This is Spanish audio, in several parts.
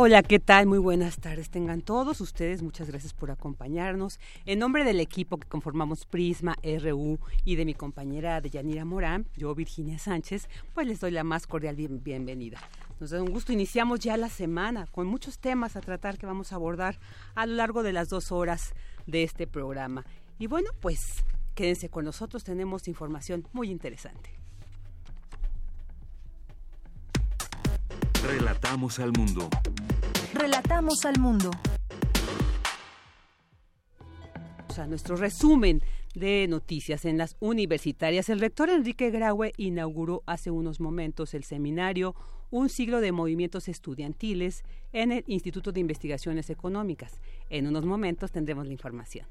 Hola, ¿qué tal? Muy buenas tardes. Tengan todos ustedes. Muchas gracias por acompañarnos. En nombre del equipo que conformamos Prisma RU y de mi compañera Deyanira Morán, yo Virginia Sánchez, pues les doy la más cordial bienvenida. Nos da un gusto. Iniciamos ya la semana con muchos temas a tratar que vamos a abordar a lo largo de las dos horas de este programa. Y bueno, pues quédense con nosotros. Tenemos información muy interesante. Relatamos al mundo. Relatamos al mundo. Sea, nuestro resumen de noticias en las universitarias. El rector Enrique Graue inauguró hace unos momentos el seminario Un siglo de movimientos estudiantiles en el Instituto de Investigaciones Económicas. En unos momentos tendremos la información.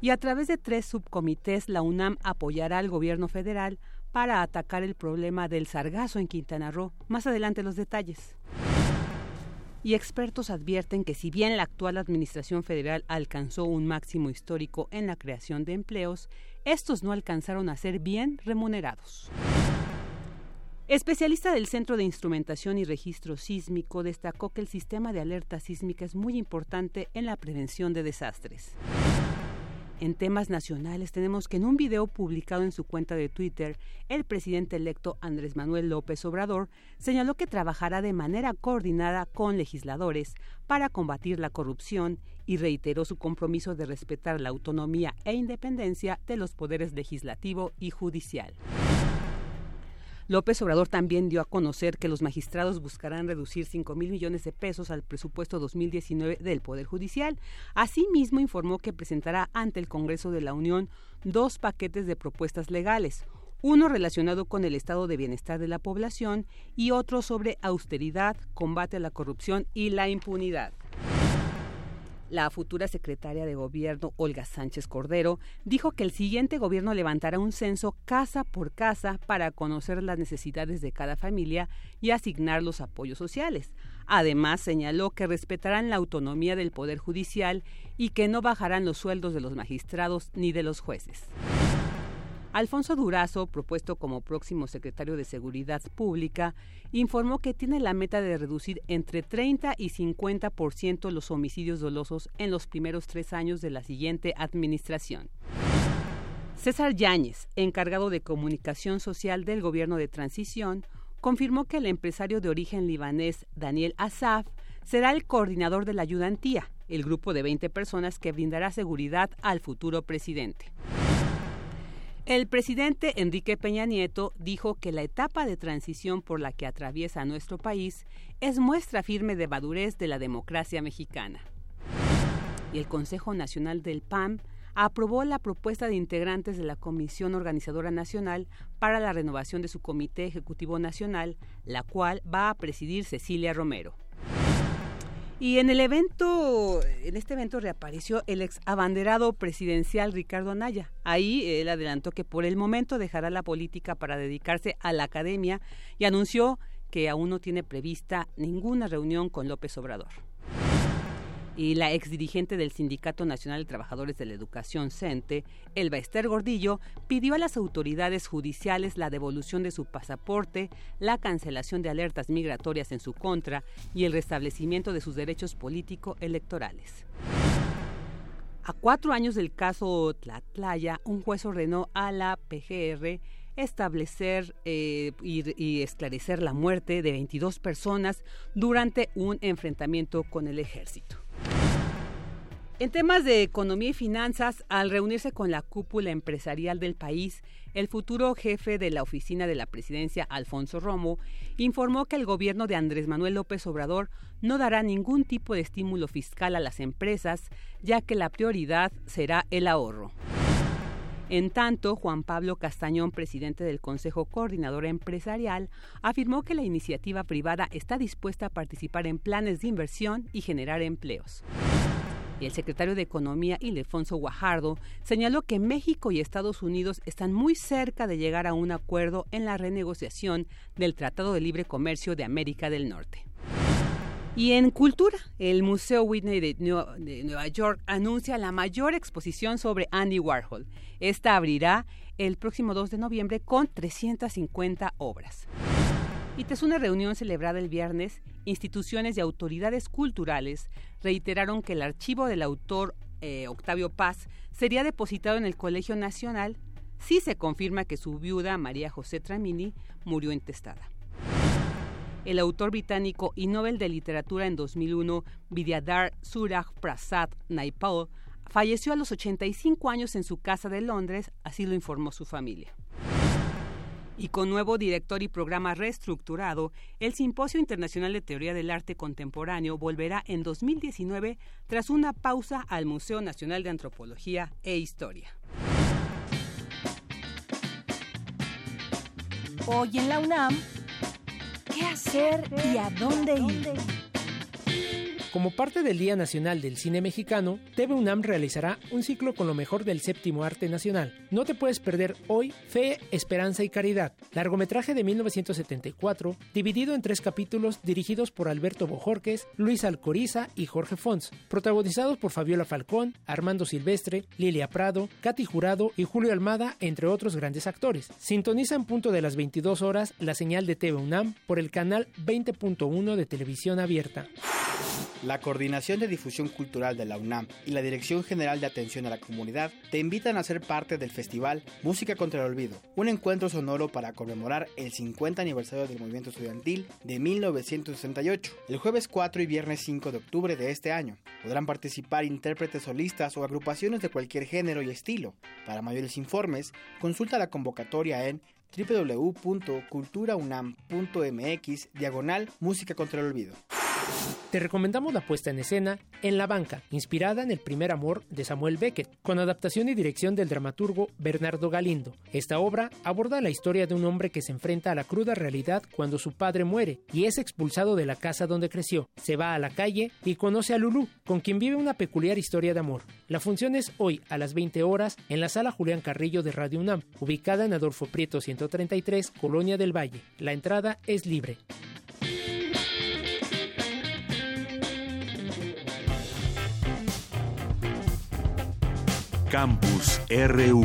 Y a través de tres subcomités, la UNAM apoyará al gobierno federal para atacar el problema del sargazo en Quintana Roo. Más adelante los detalles. Y expertos advierten que si bien la actual Administración Federal alcanzó un máximo histórico en la creación de empleos, estos no alcanzaron a ser bien remunerados. Especialista del Centro de Instrumentación y Registro Sísmico destacó que el sistema de alerta sísmica es muy importante en la prevención de desastres. En temas nacionales tenemos que en un video publicado en su cuenta de Twitter, el presidente electo Andrés Manuel López Obrador señaló que trabajará de manera coordinada con legisladores para combatir la corrupción y reiteró su compromiso de respetar la autonomía e independencia de los poderes legislativo y judicial. López Obrador también dio a conocer que los magistrados buscarán reducir 5 mil millones de pesos al presupuesto 2019 del Poder Judicial. Asimismo, informó que presentará ante el Congreso de la Unión dos paquetes de propuestas legales, uno relacionado con el estado de bienestar de la población y otro sobre austeridad, combate a la corrupción y la impunidad. La futura secretaria de Gobierno, Olga Sánchez Cordero, dijo que el siguiente gobierno levantará un censo casa por casa para conocer las necesidades de cada familia y asignar los apoyos sociales. Además, señaló que respetarán la autonomía del Poder Judicial y que no bajarán los sueldos de los magistrados ni de los jueces. Alfonso Durazo, propuesto como próximo secretario de Seguridad Pública, informó que tiene la meta de reducir entre 30 y 50% los homicidios dolosos en los primeros tres años de la siguiente administración. César Yáñez, encargado de comunicación social del gobierno de transición, confirmó que el empresario de origen libanés Daniel Asaf será el coordinador de la ayudantía, el grupo de 20 personas que brindará seguridad al futuro presidente. El presidente Enrique Peña Nieto dijo que la etapa de transición por la que atraviesa nuestro país es muestra firme de madurez de la democracia mexicana. Y el Consejo Nacional del PAN aprobó la propuesta de integrantes de la Comisión Organizadora Nacional para la renovación de su Comité Ejecutivo Nacional, la cual va a presidir Cecilia Romero. Y en el evento, en este evento reapareció el ex abanderado presidencial Ricardo Anaya. Ahí él adelantó que por el momento dejará la política para dedicarse a la academia y anunció que aún no tiene prevista ninguna reunión con López Obrador y la exdirigente del Sindicato Nacional de Trabajadores de la Educación, CENTE, Elba Esther Gordillo, pidió a las autoridades judiciales la devolución de su pasaporte, la cancelación de alertas migratorias en su contra y el restablecimiento de sus derechos político-electorales. A cuatro años del caso Tlatlaya, un juez ordenó a la PGR establecer eh, y, esclarecer la muerte de 22 personas durante un enfrentamiento con el ejército. En temas de economía y finanzas, al reunirse con la cúpula empresarial del país, el futuro jefe de la oficina de la presidencia, Alfonso Romo, informó que el gobierno de Andrés Manuel López Obrador no dará ningún tipo de estímulo fiscal a las empresas, ya que la prioridad será el ahorro. En tanto, Juan Pablo Castañón, presidente del Consejo Coordinador Empresarial, afirmó que la iniciativa privada está dispuesta a participar en planes de inversión y generar empleos. Y el secretario de Economía, Ildefonso Guajardo, señaló que México y Estados Unidos están muy cerca de llegar a un acuerdo en la renegociación del Tratado de Libre Comercio de América del Norte. Y en cultura, el Museo Whitney de, Nueva York anuncia la mayor exposición sobre Andy Warhol. Esta abrirá el próximo 2 de noviembre con 350 obras. Y tras una reunión celebrada el viernes, instituciones y autoridades culturales reiteraron que el archivo del autor eh, Octavio Paz sería depositado en el Colegio Nacional si se confirma que su viuda, María José Tramini, murió intestada. El autor británico y Nobel de Literatura en 2001, Vidyadhar Suraj Prasad Naipaul, falleció a los 85 años en su casa de Londres, así lo informó su familia. Y con nuevo director y programa reestructurado, el Simposio Internacional de Teoría del Arte Contemporáneo volverá en 2019 tras una pausa al Museo Nacional de Antropología e Historia. Hoy en la UNAM, ¿qué hacer y a dónde ir? Como parte del Día Nacional del Cine Mexicano, TV UNAM realizará un ciclo con lo mejor del séptimo arte nacional. No te puedes perder hoy Fe, Esperanza y Caridad, largometraje de 1974, dividido en tres capítulos dirigidos por Alberto Bojorques, Luis Alcoriza y Jorge Fons, protagonizados por Fabiola Falcón, Armando Silvestre, Lilia Prado, Katy Jurado y Julio Almada, entre otros grandes actores. Sintoniza en punto de las 22 horas la señal de TV UNAM por el canal 20.1 de televisión abierta. La Coordinación de Difusión Cultural de la UNAM y la Dirección General de Atención a la Comunidad te invitan a ser parte del festival Música contra el Olvido, un encuentro sonoro para conmemorar el 50 aniversario del movimiento estudiantil de 1968, el jueves 4 y viernes 5 de octubre de este año. Podrán participar intérpretes solistas o agrupaciones de cualquier género y estilo. Para mayores informes, consulta la convocatoria en www.culturaunam.mx diagonal música contra el olvido. Te recomendamos la puesta en escena En la banca, inspirada en El primer amor de Samuel Beckett, con adaptación y dirección del dramaturgo Bernardo Galindo. Esta obra aborda la historia de un hombre que se enfrenta a la cruda realidad cuando su padre muere y es expulsado de la casa donde creció. Se va a la calle y conoce a Lulú, con quien vive una peculiar historia de amor. La función es hoy a las 20 horas en la sala Julián Carrillo de Radio UNAM, ubicada en Adolfo Prieto 133, Colonia del Valle. La entrada es libre. Campus RU.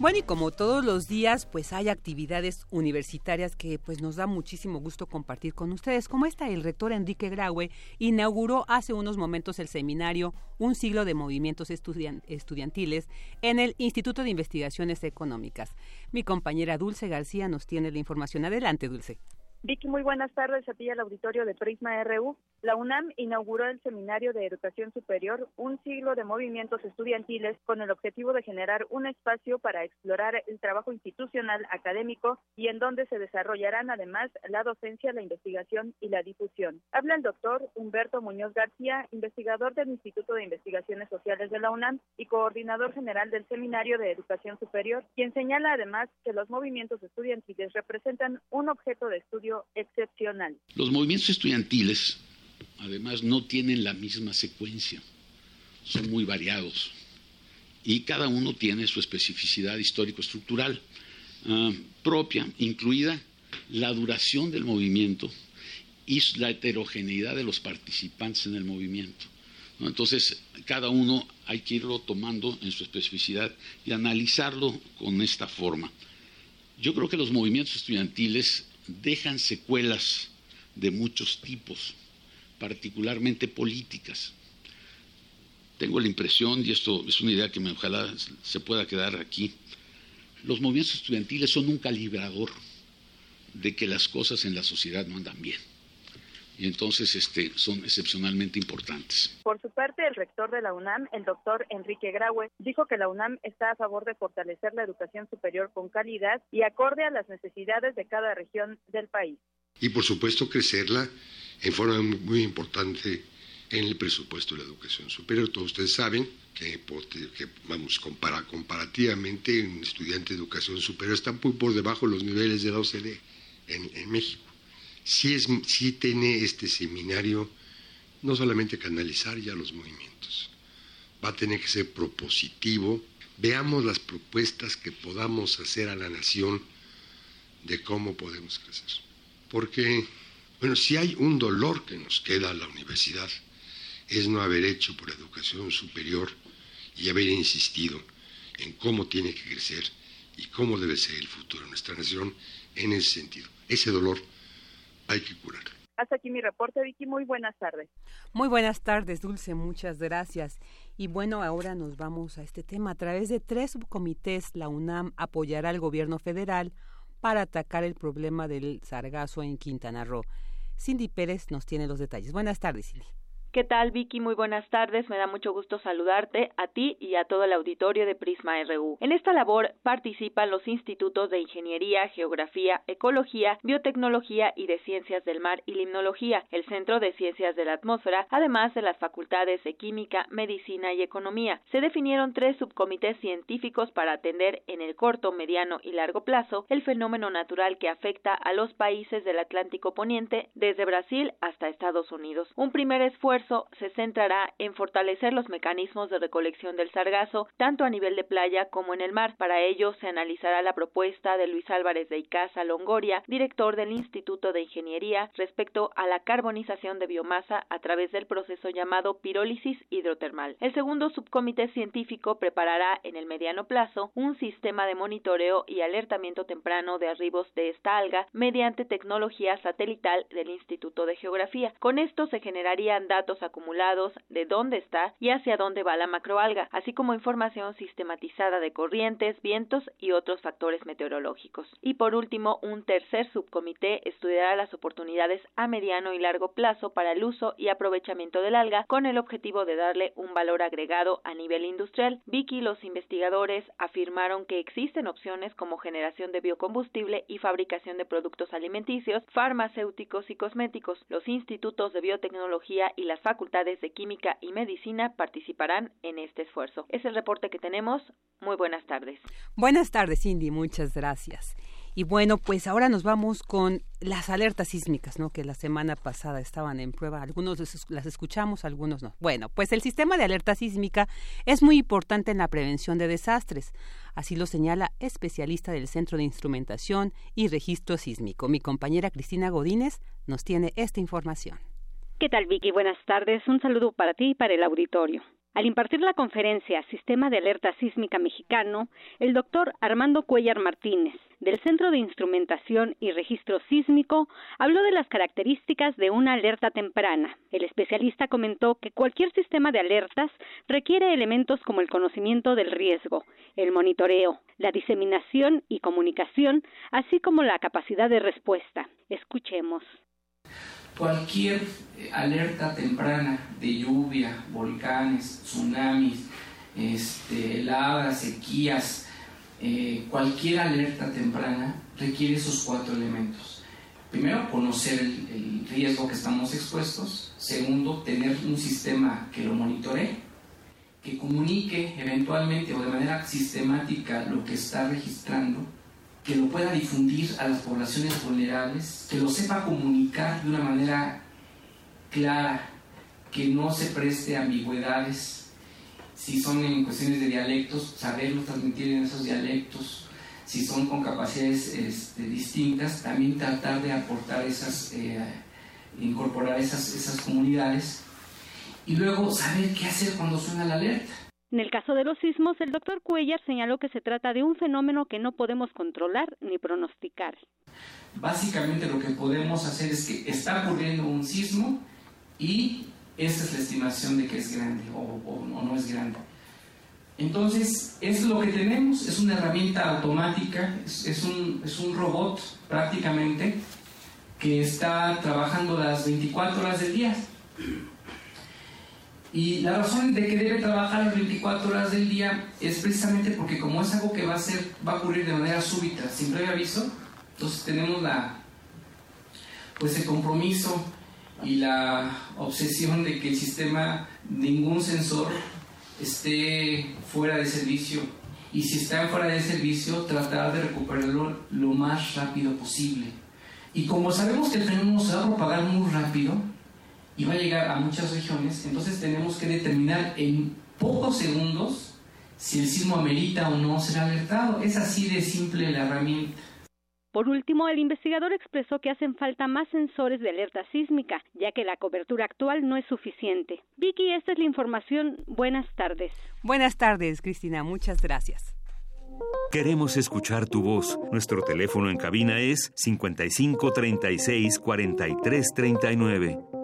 Bueno, y como todos los días, pues hay actividades universitarias que pues nos da muchísimo gusto compartir con ustedes. Como esta, el rector Enrique Graue inauguró hace unos momentos el seminario Un siglo de movimientos estudiantiles en el Instituto de Investigaciones Económicas. Mi compañera Dulce García nos tiene la información. Adelante, Dulce. Vicky, muy buenas tardes a ti al auditorio de Prisma RU. La UNAM inauguró el Seminario de Educación Superior, un siglo de movimientos estudiantiles con el objetivo de generar un espacio para explorar el trabajo institucional académico y en donde se desarrollarán además la docencia, la investigación y la difusión. Habla el doctor Humberto Muñoz García, investigador del Instituto de Investigaciones Sociales de la UNAM y coordinador general del Seminario de Educación Superior, quien señala además que los movimientos estudiantiles representan un objeto de estudio excepcional. Los movimientos estudiantiles, además, no tienen la misma secuencia, son muy variados y cada uno tiene su especificidad histórico-estructural ah, propia, incluida la duración del movimiento y la heterogeneidad de los participantes en el movimiento. Entonces, cada uno hay que irlo tomando en su especificidad y analizarlo con esta forma. Yo creo que los movimientos estudiantiles dejan secuelas de muchos tipos, particularmente políticas. Tengo la impresión, y esto es una idea que me, ojalá se pueda quedar aquí, los movimientos estudiantiles son un calibrador de que las cosas en la sociedad no andan bien. y entonces este, son excepcionalmente importantes. Por su parte, el rector de la UNAM, el doctor Enrique Graue, dijo que la UNAM está a favor de fortalecer la educación superior con calidad y acorde a las necesidades de cada región del país. Y por supuesto crecerla en forma muy importante en el presupuesto de la educación superior. Todos ustedes saben que, vamos, comparativamente un estudiante de educación superior está muy por debajo de los niveles de la OCDE en México sí, es, sí tiene este seminario no solamente canalizar ya los movimientos, va a tener que ser propositivo. Veamos las propuestas que podamos hacer a la nación de cómo podemos crecer. Porque, bueno, si hay un dolor que nos queda a la universidad, es no haber hecho por educación superior y haber insistido en cómo tiene que crecer y cómo debe ser el futuro de nuestra nación en ese sentido. Ese dolor hay que curar. Hasta aquí mi reporte, Vicky. Muy buenas tardes. Muy buenas tardes, Dulce. Muchas gracias. Y bueno, ahora nos vamos a este tema. A través de tres subcomités, la UNAM apoyará al gobierno federal para atacar el problema del sargazo en Quintana Roo. Cindy Pérez nos tiene los detalles. Buenas tardes, Cindy. ¿Qué tal, Vicky? Muy buenas tardes. Me da mucho gusto saludarte a ti y a todo el auditorio de Prisma RU. En esta labor participan los institutos de Ingeniería, Geografía, Ecología, Biotecnología y de Ciencias del Mar y Limnología, el Centro de Ciencias de la Atmósfera, además de las facultades de Química, Medicina y Economía. Se definieron tres subcomités científicos para atender en el corto, mediano y largo plazo el fenómeno natural que afecta a los países del Atlántico Poniente desde Brasil hasta Estados Unidos. Un primer esfuerzo se centrará en fortalecer los mecanismos de recolección del sargazo, tanto a nivel de playa como en el mar. Para ello, se analizará la propuesta de Luis Álvarez de Icaza Longoria, director del Instituto de Ingeniería, respecto a la carbonización de biomasa a través del proceso llamado pirólisis hidrotermal. El segundo subcomité científico preparará en el mediano plazo un sistema de monitoreo y alertamiento temprano de arribos de esta alga mediante tecnología satelital del Instituto de Geografía. Con esto se generarían datos acumulados de dónde está y hacia dónde va la macroalga, así como información sistematizada de corrientes, vientos y otros factores meteorológicos. Y por último, un tercer subcomité estudiará las oportunidades a mediano y largo plazo para el uso y aprovechamiento del alga con el objetivo de darle un valor agregado a nivel industrial. Vicky y los investigadores afirmaron que existen opciones como generación de biocombustible y fabricación de productos alimenticios, farmacéuticos y cosméticos. Los institutos de biotecnología y las facultades de Química y Medicina participarán en este esfuerzo. Es el reporte que tenemos. Muy buenas tardes. Buenas tardes, Cindy. Muchas gracias. Y bueno, pues ahora nos vamos con las alertas sísmicas, ¿no? Que la semana pasada estaban en prueba. Algunos las escuchamos, algunos no. Bueno, pues el sistema de alerta sísmica es muy importante en la prevención de desastres. Así lo señala especialista del Centro de Instrumentación y Registro Sísmico. Mi compañera Cristina Godínez nos tiene esta información. ¿Qué tal, Vicky? Buenas tardes. Un saludo para ti y para el auditorio. Al impartir la conferencia Sistema de Alerta Sísmica Mexicano, el doctor Armando Cuellar Martínez, del Centro de Instrumentación y Registro Sísmico, habló de las características de una alerta temprana. El especialista comentó que cualquier sistema de alertas requiere elementos como el conocimiento del riesgo, el monitoreo, la diseminación y comunicación, así como la capacidad de respuesta. Escuchemos cualquier eh, alerta temprana de lluvia, volcanes, tsunamis, este, heladas, sequías, eh, cualquier alerta temprana requiere esos cuatro elementos. Primero, conocer el, el, riesgo que estamos expuestos. Segundo, tener un sistema que lo monitoree, que comunique eventualmente o de manera sistemática lo que está registrando que lo pueda difundir a las poblaciones vulnerables, que lo sepa comunicar de una manera clara, que no se preste ambigüedades, si son en cuestiones de dialectos, saberlo transmitir en esos dialectos, si son con capacidades este, distintas, también tratar de aportar esas, eh, incorporar esas, esas comunidades. Y luego saber qué hacer cuando suena la alerta en el caso de los sismos, el doctor Cuellar señaló que se trata de un fenómeno que no podemos controlar ni pronosticar. Básicamente lo que podemos hacer es que está ocurriendo un sismo y esa es la estimación de que es grande o, no es grande. Entonces, es lo que tenemos, es una herramienta automática, es, un, es un robot prácticamente que está trabajando las 24 horas del día. Y la razón de que debe trabajar las 24 horas del día es precisamente porque como es algo que va a, ser, va a ocurrir de manera súbita, sin previo aviso, entonces tenemos la, pues el compromiso y la obsesión de que el sistema, ningún sensor esté fuera de servicio y si está fuera de servicio tratar de recuperarlo lo más rápido posible. Y como sabemos que el fenómeno se va a propagar muy rápido y va a llegar a muchas regiones, entonces tenemos que determinar en pocos segundos si el sismo amerita o no ser alertado. Es así de simple la herramienta. Por último, el investigador expresó que hacen falta más sensores de alerta sísmica, ya que la cobertura actual no es suficiente. Vicky, esta es la información. Buenas tardes. Buenas tardes, Cristina. Muchas gracias. Queremos escuchar tu voz. Nuestro teléfono en cabina es 55 36 43 39.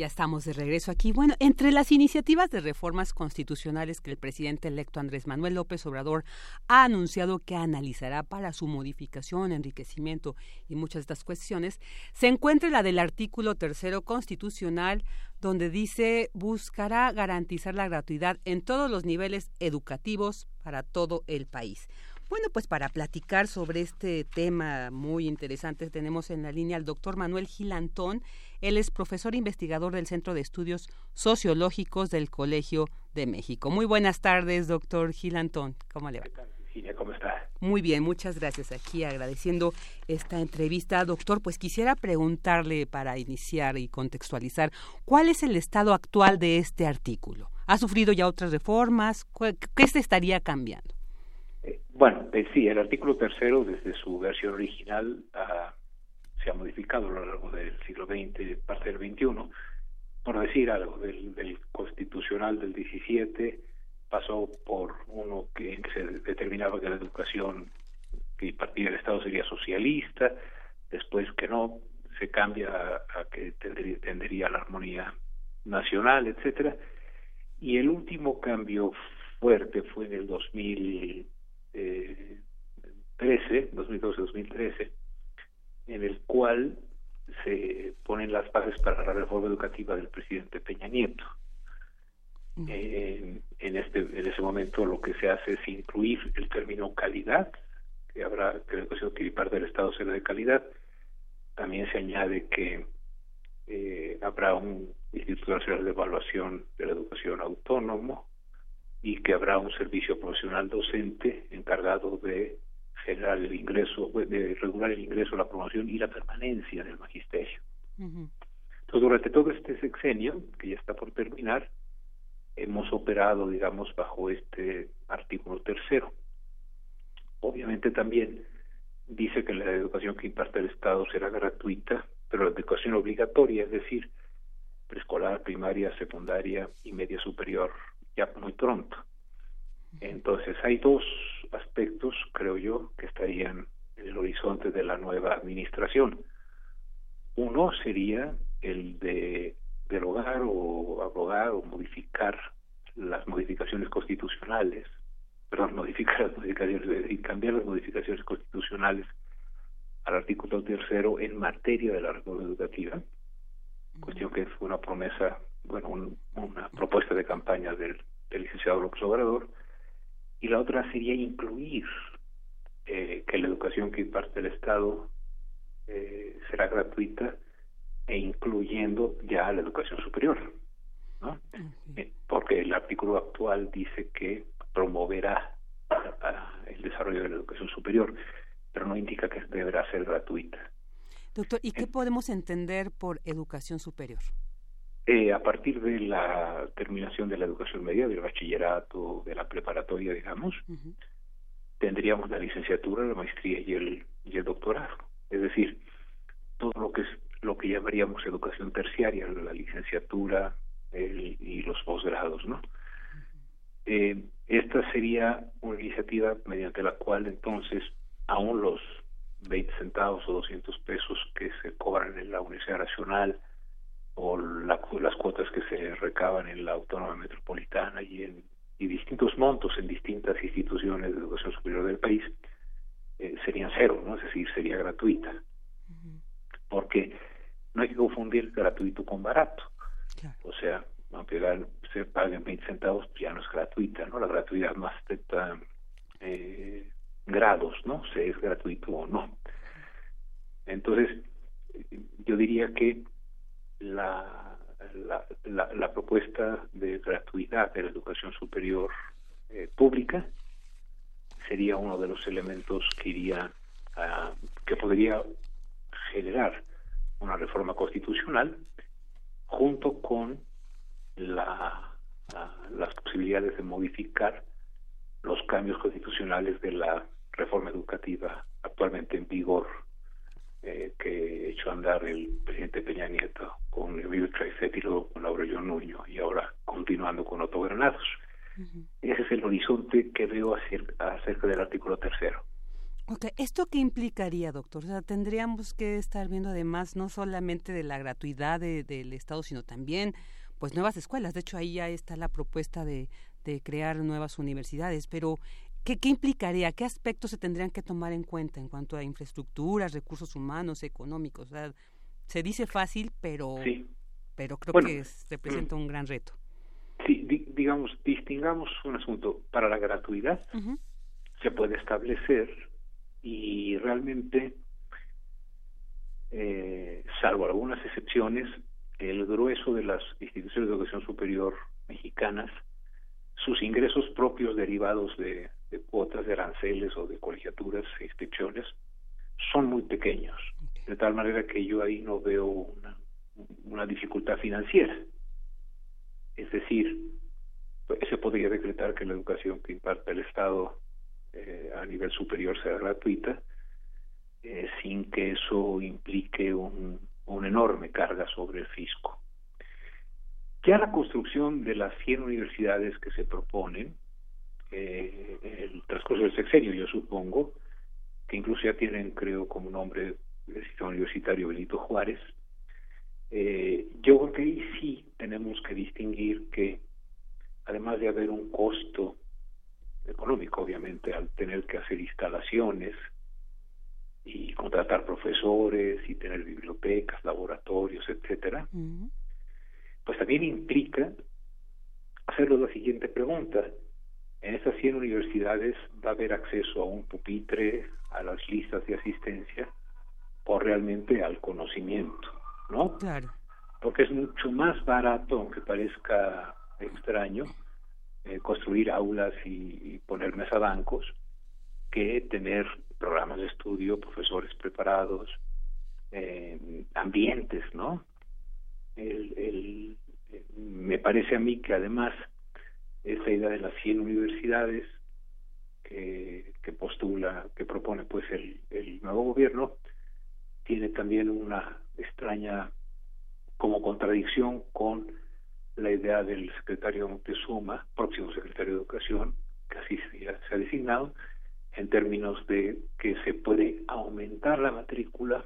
Ya estamos de regreso aquí. Bueno, entre las iniciativas de reformas constitucionales que el presidente electo Andrés Manuel López Obrador ha anunciado que analizará para su modificación, enriquecimiento y muchas de estas cuestiones, se encuentra la del artículo tercero constitucional donde dice buscará garantizar la gratuidad en todos los niveles educativos para todo el país. Bueno, pues para platicar sobre este tema muy interesante tenemos en la línea al doctor Manuel Gilantón. Él es profesor investigador del Centro de Estudios Sociológicos del Colegio de México. Muy buenas tardes, doctor Gilantón. ¿Cómo le va? ¿cómo está? Muy bien, muchas gracias. Aquí agradeciendo esta entrevista. Doctor, pues quisiera preguntarle para iniciar y contextualizar, ¿cuál es el estado actual de este artículo? ¿Ha sufrido ya otras reformas? ¿Qué se estaría cambiando? Eh, bueno, eh, sí, el artículo tercero, desde su versión original, ah, se ha modificado a lo largo del siglo XX, parte del XXI. Por decir algo, del, constitucional del XVII pasó por uno que, se determinaba que la educación que impartía el Estado sería socialista, después que no, se cambia a, que tendería, tendería la armonía nacional, etcétera. Y el último cambio fuerte fue en el 2000 eh, 13, 2012-2013, en el cual se ponen las bases para la reforma educativa del presidente Peña Nieto. en este en ese momento lo que se hace es incluir el término calidad, que habrá que la educación que parte del Estado será de calidad. También se añade que eh, habrá un Instituto Nacional de Evaluación de la Educación Autónomo, y que habrá un servicio profesional docente encargado de generar el ingreso, de regular el ingreso, la promoción y la permanencia del magisterio. Entonces, durante todo este sexenio, que ya está por terminar, hemos operado, digamos, bajo este artículo tercero. Obviamente también dice que la educación que imparte el Estado será gratuita, pero la educación obligatoria, es decir, preescolar, primaria, secundaria y media superior, ya muy pronto. Entonces hay dos aspectos, creo yo, que estarían en el horizonte de la nueva administración. Uno sería el de derogar o abrogar o modificar las modificaciones constitucionales, perdón, modificar las modificaciones y cambiar las modificaciones constitucionales al artículo tercero en materia de la reforma educativa, cuestión que fue una promesa bueno, una propuesta de campaña del, licenciado López Obrador, y la otra sería incluir eh, que la educación que imparte el Estado eh, será gratuita e incluyendo ya la educación superior, ¿no? Eh, porque el artículo actual dice que promoverá el desarrollo de la educación superior, pero no indica que deberá ser gratuita. Doctor, ¿y qué podemos entender por educación superior? Eh, a partir de la terminación de la educación media, del bachillerato, de la preparatoria, digamos, tendríamos la licenciatura, la maestría y el, y el doctorado. Es decir, todo lo que es lo que llamaríamos educación terciaria, la licenciatura y los posgrados, ¿no? Eh, esta sería una iniciativa mediante la cual entonces aún los 20 centavos o 200 pesos que se cobran en la Universidad Nacional o las cuotas que se recaban en la autónoma metropolitana y en y distintos montos en distintas instituciones de educación superior del país eh, serían cero, ¿no? Es decir, sería gratuita. Porque no hay que confundir gratuito con barato. O sea, aunque se paguen 20 centavos, pues ya no es gratuita, ¿no? La gratuidad más está eh, grados, ¿no? Si es gratuito o no. Entonces, yo diría que la, la, propuesta de gratuidad de la educación superior eh, pública sería uno de los elementos que iría a, que podría generar una reforma constitucional junto con la, las posibilidades de modificar los cambios constitucionales de la reforma educativa actualmente en vigor eh, que echó a andar el presidente Peña Nieto con Emilio Traicet y luego con Aurelio Nuño y ahora continuando con Otto Granados. Ese es el horizonte que veo acerca, del artículo tercero. Okay. ¿Esto qué implicaría, doctor? O sea, tendríamos que estar viendo además no solamente de la gratuidad del Estado, sino también pues nuevas escuelas. De hecho, ahí ya está la propuesta de, de crear nuevas universidades, pero ¿qué, ¿qué, implicaría? ¿Qué aspectos se tendrían que tomar en cuenta en cuanto a infraestructuras, recursos humanos, económicos? O sea, se dice fácil, pero, pero creo que representa un gran reto. Sí, digamos, distingamos un asunto. Para la gratuidad se puede establecer y realmente, eh, salvo algunas excepciones, el grueso de las instituciones de educación superior mexicanas, sus ingresos propios derivados de, cuotas de aranceles o de colegiaturas e inscripciones son muy pequeños, de tal manera que yo ahí no veo una, una dificultad financiera. Es decir, se podría decretar que la educación que imparte el Estado eh, a nivel superior sea gratuita, eh, sin que eso implique un, una enorme carga sobre el fisco. Ya la construcción de las 100 universidades que se proponen, eh, el transcurso del sexenio, yo supongo, que incluso ya tienen, creo, como nombre el sistema universitario Benito Juárez, eh, yo creo que ahí sí tenemos que distinguir que, además de haber un costo económico, obviamente, al tener que hacer instalaciones, y contratar profesores y tener bibliotecas, laboratorios, etcétera, pues también implica hacerlo la siguiente pregunta. En estas 100 universidades va a haber acceso a un pupitre, a las listas de asistencia o realmente al conocimiento, ¿no? Claro. Porque es mucho más barato, aunque parezca extraño, eh, construir aulas y, y poner mesabancos que tener programas de estudio, profesores preparados, eh, ambientes, ¿no? El, me parece a mí que además esa idea de las 100 universidades que, postula, que propone pues el, el nuevo gobierno, tiene también una extraña como contradicción con la idea del secretario Montezuma, próximo secretario de Educación, que así se ha designado, en términos de que se puede aumentar la matrícula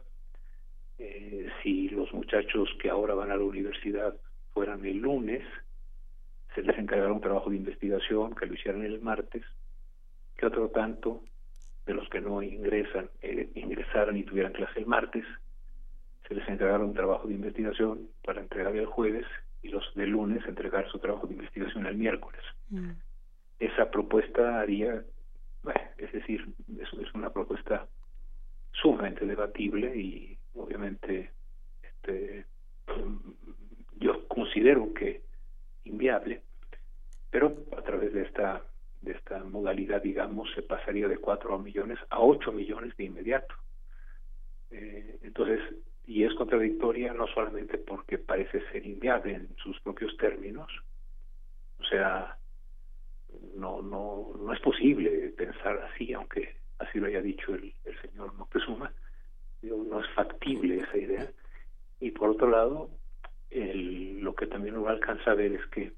eh, si los muchachos que ahora van a la universidad fueran el lunes, se les encargará un trabajo de investigación que lo hicieran el martes, que otro tanto de los que no ingresan eh, ingresaran y tuvieran clase el martes, se les encargará un trabajo de investigación para entregar el jueves y los del lunes entregar su trabajo de investigación el miércoles. Mm. Esa propuesta haría es decir, es, es una propuesta sumamente debatible y obviamente este, yo considero que inviable, pero a través de esta de esta modalidad, digamos, se pasaría de 4 millones a 8 millones de inmediato. Eh, entonces, y es contradictoria no solamente porque parece ser inviable en sus propios términos, o sea, no, no, no es posible pensar así, aunque así lo haya dicho el, el señor Moctezuma, no es factible esa idea. Y por otro lado, el, lo que también uno alcanza a ver es que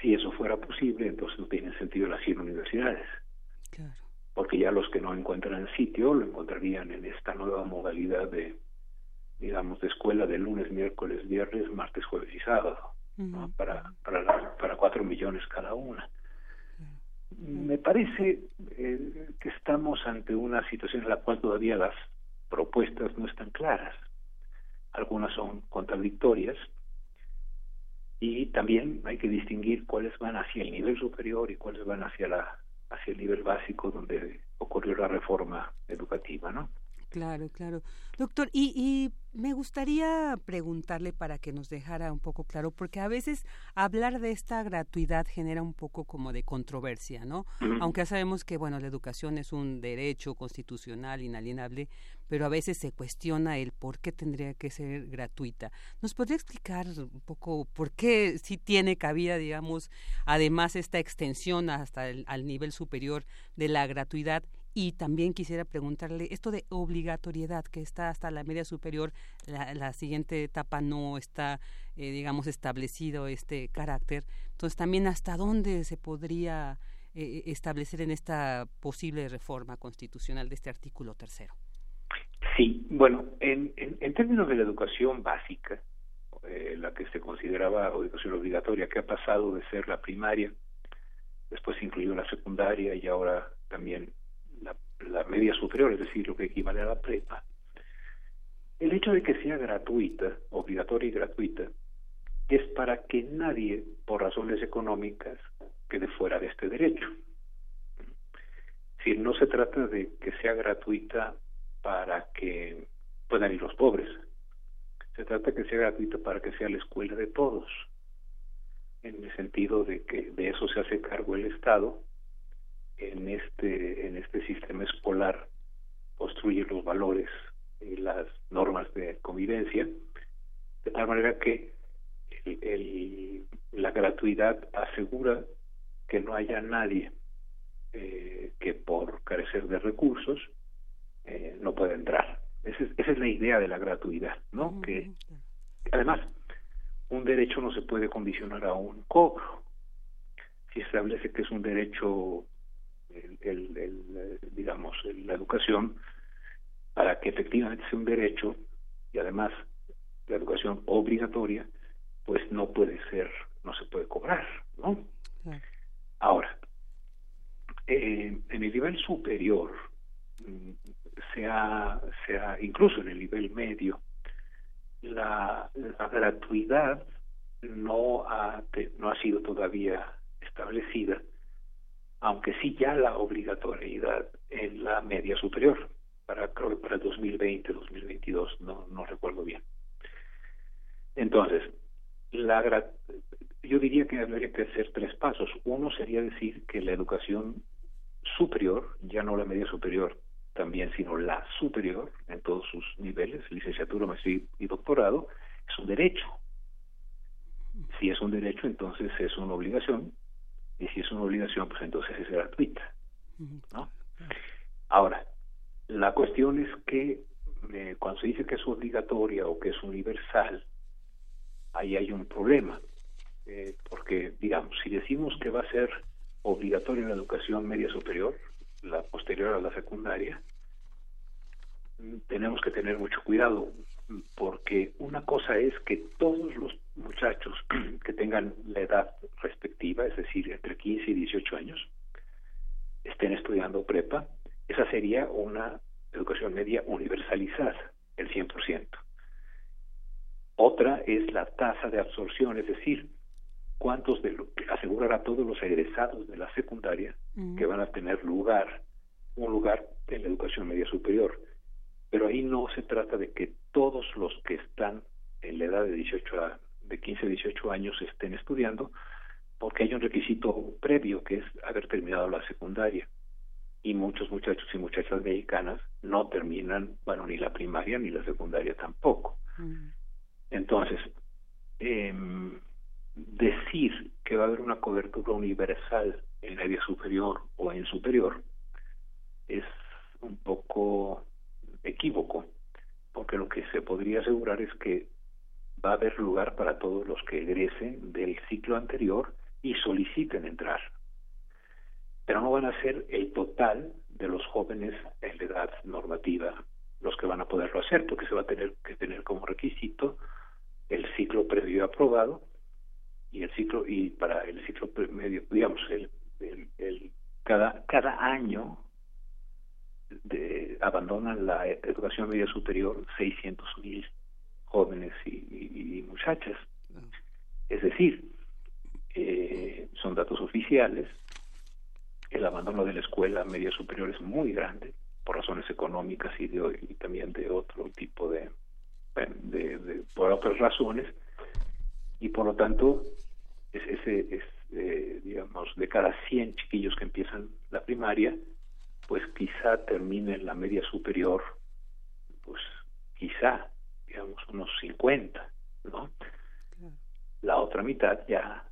si eso fuera posible, entonces no tiene sentido las 100 universidades. Porque ya los que no encuentran sitio lo encontrarían en esta nueva modalidad de, digamos, de escuela de lunes, miércoles, viernes, martes, jueves y sábado, para, para, para cuatro millones cada una. Me parece eh, que estamos ante una situación en la cual todavía las propuestas no están claras. Algunas son contradictorias y también hay que distinguir cuáles van hacia el nivel superior y cuáles van hacia la hacia el nivel básico donde ocurrió la reforma educativa, ¿no? Claro, claro. Doctor, y, y, me gustaría preguntarle para que nos dejara un poco claro, porque a veces hablar de esta gratuidad genera un poco como de controversia, ¿no? Aunque ya sabemos que, bueno, la educación es un derecho constitucional inalienable, pero a veces se cuestiona el por qué tendría que ser gratuita. ¿Nos podría explicar un poco por qué sí tiene cabida, digamos, además esta extensión hasta el al nivel superior de la gratuidad y también quisiera preguntarle esto de obligatoriedad, que está hasta la media superior, la, siguiente etapa no está, eh, digamos, establecido este carácter. Entonces, también hasta dónde se podría eh, establecer en esta posible reforma constitucional de este artículo tercero. Sí, bueno, en, en, términos de la educación básica, eh, la que se consideraba educación obligatoria, que ha pasado de ser la primaria, después incluyó la secundaria y ahora también la, media superior, es decir, lo que equivale a la prepa, el hecho de que sea gratuita, obligatoria y gratuita, es para que nadie, por razones económicas, quede fuera de este derecho. Si no se trata de que sea gratuita para que puedan ir los pobres, se trata que sea gratuita para que sea la escuela de todos, en el sentido de que de eso se hace cargo el Estado en este, en este sistema escolar construir los valores y las normas de convivencia, de tal manera que el, la gratuidad asegura que no haya nadie eh, que por carecer de recursos eh, no pueda entrar. Esa es, esa es la idea de la gratuidad, ¿no? Que además un derecho no se puede condicionar a un cobro. Si establece que es un derecho el, el, digamos, la educación para que efectivamente sea un derecho y además la educación obligatoria, pues no puede ser, no se puede cobrar, ¿no? Ahora, eh, en el nivel superior, mm, sea, sea incluso en el nivel medio, la, la gratuidad no ha, no ha sido todavía establecida aunque sí ya la obligatoriedad en la media superior, para creo que para el 2020, 2022, no, no recuerdo bien. Entonces, la, yo diría que habría que hacer tres pasos. Uno sería decir que la educación superior, ya no la media superior también, sino la superior, en todos sus niveles, licenciatura, maestría y doctorado, es un derecho. Si es un derecho, entonces es una obligación y si es una obligación, pues entonces es gratuita. ¿no? Ahora, la cuestión es que eh, cuando se dice que es obligatoria o que es universal, ahí hay un problema. Eh, porque, digamos, si decimos que va a ser obligatoria la educación media superior, la posterior a la secundaria, tenemos que tener mucho cuidado, porque una cosa es que todos los muchachos que tengan la edad respectiva, es decir, entre 15 y 18 años, estén estudiando prepa, esa sería una educación media universalizada, el 100%. Otra es la tasa de absorción, es decir, cuántos de lo, asegurar a todos los egresados de la secundaria mm. que van a tener lugar, un lugar en la educación media superior. Pero ahí no se trata de que todos los que están en la edad de 18 a de 15 a 18 años estén estudiando, porque hay un requisito previo que es haber terminado la secundaria. Y muchos muchachos y muchachas mexicanas no terminan, bueno, ni la primaria ni la secundaria tampoco. Mm. Entonces, eh, decir que va a haber una cobertura universal en media superior o en superior es un poco equívoco, porque lo que se podría asegurar es que va a haber lugar para todos los que egresen del ciclo anterior y soliciten entrar. Pero no van a ser el total de los jóvenes en la edad normativa los que van a poderlo hacer, porque se va a tener que tener como requisito el ciclo previo aprobado y el ciclo y para el ciclo medio, digamos, el, el, cada cada año de, abandonan la educación media superior 600 mil jóvenes y, muchachas. Es decir, eh, son datos oficiales. El abandono de la escuela media superior es muy grande por razones económicas y, de, y también de otro tipo de, de, por otras razones y por lo tanto es ese es eh, digamos de cada 100 chiquillos que empiezan la primaria pues quizá termine la media superior pues quizá digamos unos 50 no la otra mitad ya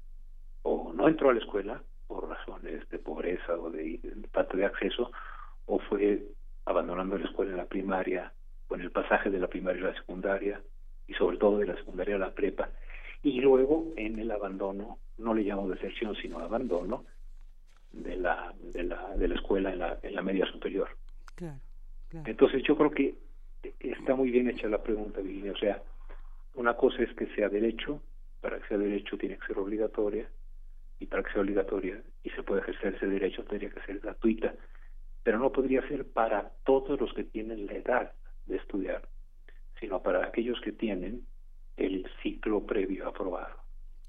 o no entró a la escuela por razones de pobreza o de falta de acceso o fue abandonando la escuela en la primaria con el pasaje de la primaria a la secundaria y sobre todo de la secundaria a la prepa y luego en el abandono no le llamo deserción sino abandono de la de la de la escuela en la en la media superior. Entonces yo creo que está muy bien hecha la pregunta Virginia. O sea una cosa es que sea derecho para que sea derecho tiene que ser obligatoria y para que sea obligatoria y se puede ejercer ese derecho tendría que ser gratuita. Pero no podría ser para todos los que tienen la edad de estudiar, sino para aquellos que tienen el ciclo previo aprobado.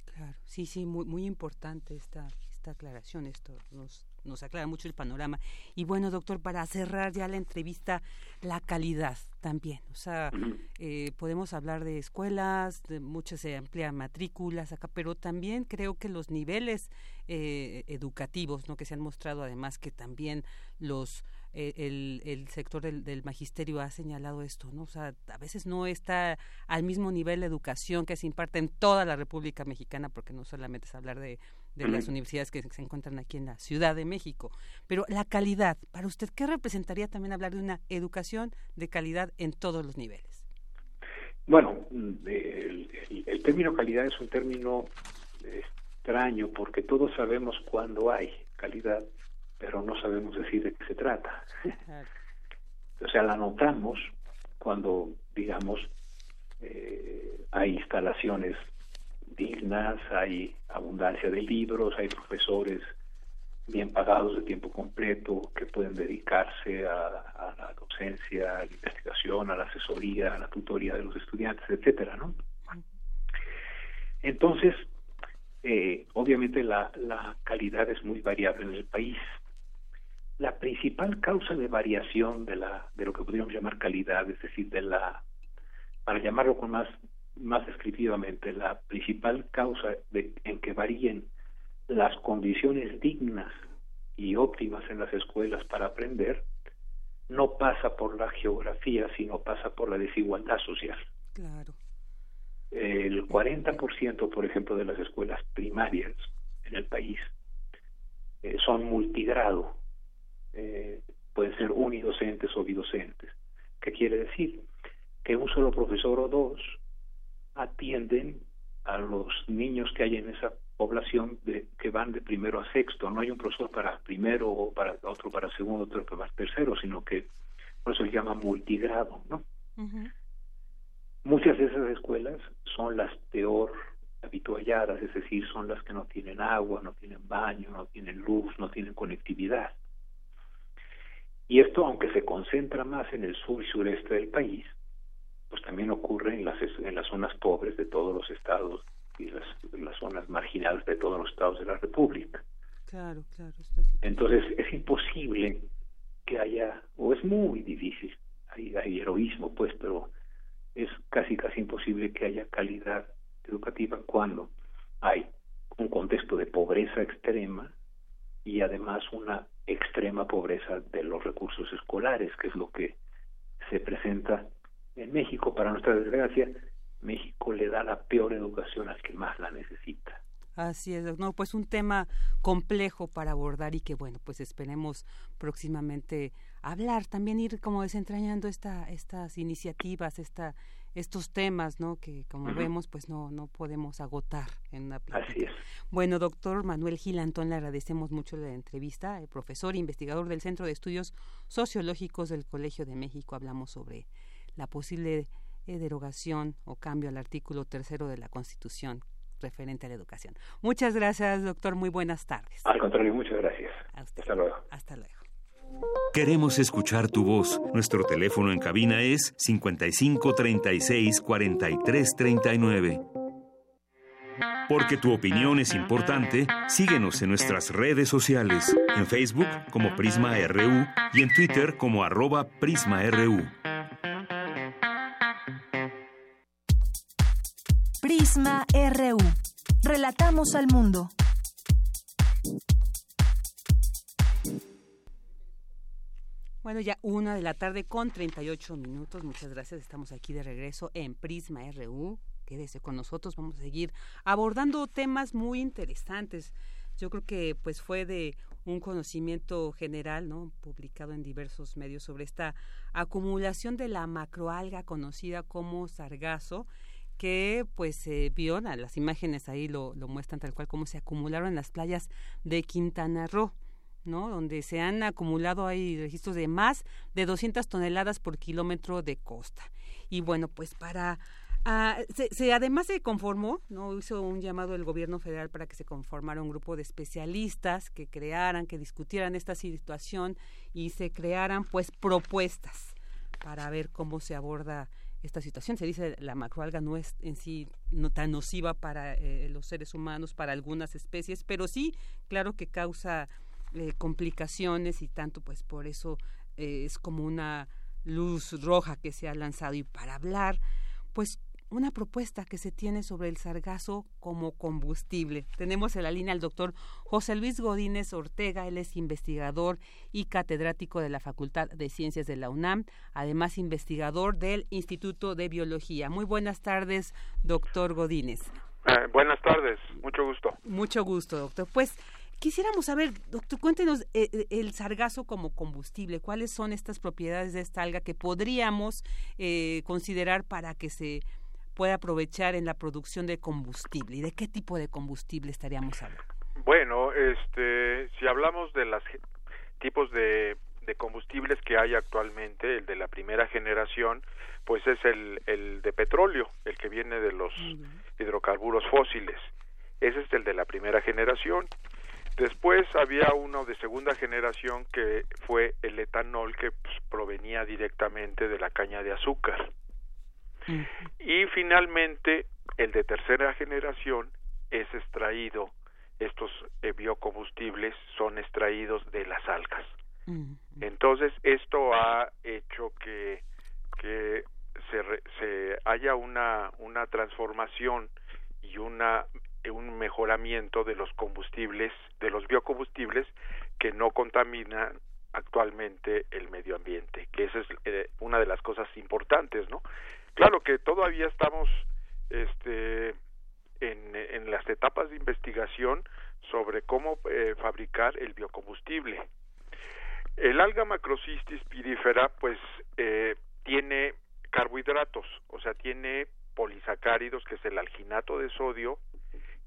Claro, sí, sí, muy, muy importante esta, esta aclaración, esto nos, nos aclara mucho el panorama. Y bueno, doctor, para cerrar ya la entrevista, la calidad también, o sea, eh, podemos hablar de escuelas, de muchas se amplían matrículas acá, pero también creo que los niveles eh, educativos, ¿no? Que se han mostrado además que también los eh, el, el, sector del, del, magisterio ha señalado esto, ¿no? O sea, a veces no está al mismo nivel de educación que se imparte en toda la República Mexicana, porque no solamente es hablar de, de las universidades que se encuentran aquí en la Ciudad de México, pero la calidad, para usted, ¿qué representaría también hablar de una educación de calidad en todos los niveles? Bueno, el, el término calidad es un término extraño porque todos sabemos cuándo hay calidad pero no sabemos decir de qué se trata. o sea, la notamos cuando, digamos, eh, hay instalaciones hay abundancia de libros, hay profesores bien pagados de tiempo completo que pueden dedicarse a, la docencia, a la investigación, a la asesoría, a la tutoría de los estudiantes, etcétera, ¿no? Entonces, eh, obviamente la, calidad es muy variable en el país la principal causa de variación de de lo que podríamos llamar calidad, es decir, de la para llamarlo con más más descriptivamente, la principal causa de, en que varíen las condiciones dignas y óptimas en las escuelas para aprender no pasa por la geografía, sino pasa por la desigualdad social. Claro. El 40%, por ejemplo, de las escuelas primarias en el país eh, son multigrado, eh, pueden ser unidocentes o bidocentes. ¿Qué quiere decir? Que un solo profesor o dos atienden a los niños que hay en esa población de, que van de primero a sexto. No hay un profesor para primero o para otro para segundo, otro para tercero, sino que por eso se llama multigrado, ¿no? Muchas de esas escuelas son las peor habitualladas, es decir, son las que no tienen agua, no tienen baño, no tienen luz, no tienen conectividad. Y esto, aunque se concentra más en el sur y sureste del país, pues también ocurre en las, en las zonas pobres de todos los estados y las, las zonas marginales de todos los estados de la República. Claro, claro. Entonces es imposible que haya, o es muy difícil, hay, hay heroísmo pues, pero es casi casi imposible que haya calidad educativa cuando hay un contexto de pobreza extrema y además una extrema pobreza de los recursos escolares, que es lo que se presenta en México. Para nuestra desgracia, México le da la peor educación al que más la necesita. Así es, no, pues un tema complejo para abordar y que bueno, pues esperemos próximamente hablar, también ir como desentrañando esta, estas iniciativas, esta, estos temas, ¿no? Que como vemos, pues no, no podemos agotar en una plática. Así es. Bueno, doctor Manuel Gilantón, le agradecemos mucho la entrevista, el profesor investigador del Centro de Estudios Sociológicos del Colegio de México. Hablamos sobre la posible eh, derogación o cambio al artículo tercero de la Constitución referente a la educación. Muchas gracias, doctor. Muy buenas tardes. Al contrario, muchas gracias. Hasta luego. Hasta luego. Queremos escuchar tu voz. Nuestro teléfono en cabina es 55 36 43 39. Porque tu opinión es importante, síguenos en nuestras redes sociales, en Facebook como Prisma RU y en Twitter como arroba PrismaRU. Prisma RU. Relatamos al mundo. Bueno, ya una de la tarde con 38 minutos. Muchas gracias. Estamos aquí de regreso en Prisma RU. Quédese con nosotros. Vamos a seguir abordando temas muy interesantes. Yo creo que pues fue de un conocimiento general, ¿no? Publicado en diversos medios sobre esta acumulación de la macroalga conocida como sargazo que pues se vio, las imágenes ahí lo, lo muestran tal cual como se acumularon en las playas de Quintana Roo. ¿no? Donde se han acumulado hay registros de más de 200 toneladas por kilómetro de costa. Y bueno, pues para ah, se, además se conformó, no hizo un llamado el gobierno federal para que se conformara un grupo de especialistas que crearan, que discutieran esta situación y se crearan pues propuestas para ver cómo se aborda esta situación. Se dice la macroalga no es en sí no tan nociva para eh, los seres humanos, para algunas especies, pero sí, claro que causa eh, complicaciones y tanto pues por eso eh, es como una luz roja que se ha lanzado y para hablar pues una propuesta que se tiene sobre el sargazo como combustible. Tenemos en la línea al doctor José Luis Godínez Ortega, él es investigador y catedrático de la Facultad de Ciencias de la UNAM, además investigador del Instituto de Biología. Muy buenas tardes, doctor Godínez. Eh, buenas tardes, mucho gusto. Mucho gusto, doctor. Pues Quisiéramos saber, doctor, cuéntenos eh, eh, el sargazo como combustible. ¿Cuáles son estas propiedades de esta alga que podríamos eh, considerar para que se pueda aprovechar en la producción de combustible? ¿Y de qué tipo de combustible estaríamos hablando? Bueno, este, si hablamos de los tipos de, combustibles que hay actualmente, el de la primera generación, pues es el, el de petróleo, el que viene de los hidrocarburos fósiles. Ese es el de la primera generación. Después había uno de segunda generación que fue el etanol que pues, provenía directamente de la caña de azúcar. Y finalmente el de tercera generación es extraído, estos eh, biocombustibles son extraídos de las algas. Entonces esto ha hecho que, que se, se haya una, una transformación y una un mejoramiento de los combustibles, de los biocombustibles que no contaminan actualmente el medio ambiente, que esa es eh, una de las cosas importantes, ¿no? Claro que todavía estamos este, en, en las etapas de investigación sobre cómo eh, fabricar el biocombustible. El alga macrocystis pirífera, pues, eh, tiene carbohidratos, o sea, tiene polisacáridos, que es el alginato de sodio,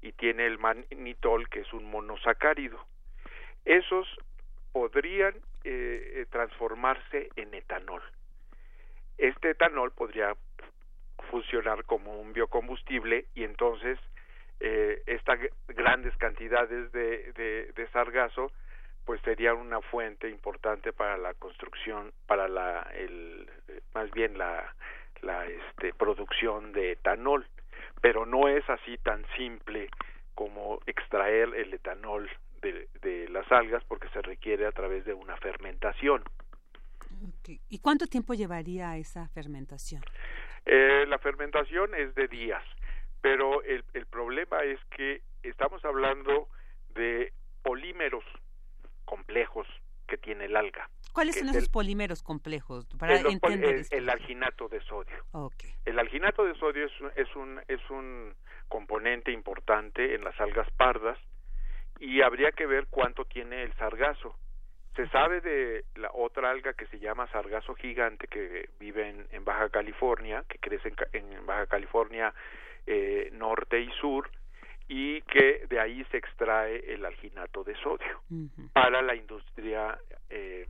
y tiene el manitol, que es un monosacárido. Esos podrían eh, eh, transformarse en etanol. Este etanol podría funcionar como un biocombustible y entonces eh, estas grandes cantidades de, de, sargazo pues serían una fuente importante para la construcción, para la, el, más bien la, la este, producción de etanol pero no es así tan simple como extraer el etanol de, de las algas porque se requiere a través de una fermentación. ¿Y cuánto tiempo llevaría esa fermentación? Eh, la fermentación es de días, pero el, el problema es que estamos hablando de polímeros complejos que tiene el alga. ¿Cuáles son esos polímeros complejos para entender el, alginato de sodio. El alginato de sodio es, un es un componente importante en las algas pardas y habría que ver cuánto tiene el sargazo. Se sabe de la otra alga que se llama sargazo gigante que vive en, Baja California, que crece en, Baja California eh, norte y sur, y que de ahí se extrae el alginato de sodio para la industria, eh,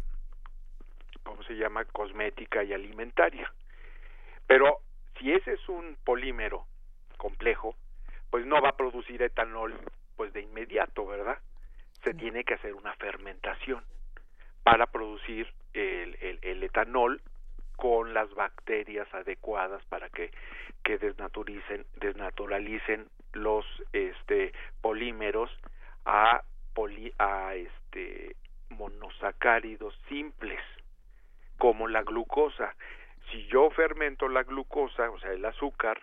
¿cómo se llama?, cosmética y alimentaria. Pero si ese es un polímero complejo, pues no va a producir etanol pues de inmediato, ¿verdad? Se tiene que hacer una fermentación para producir el, el, etanol con las bacterias adecuadas para que, desnaturalicen, desnaturalicen los este polímeros a poli, a este monosacáridos simples como la glucosa. Si yo fermento la glucosa, o sea, el azúcar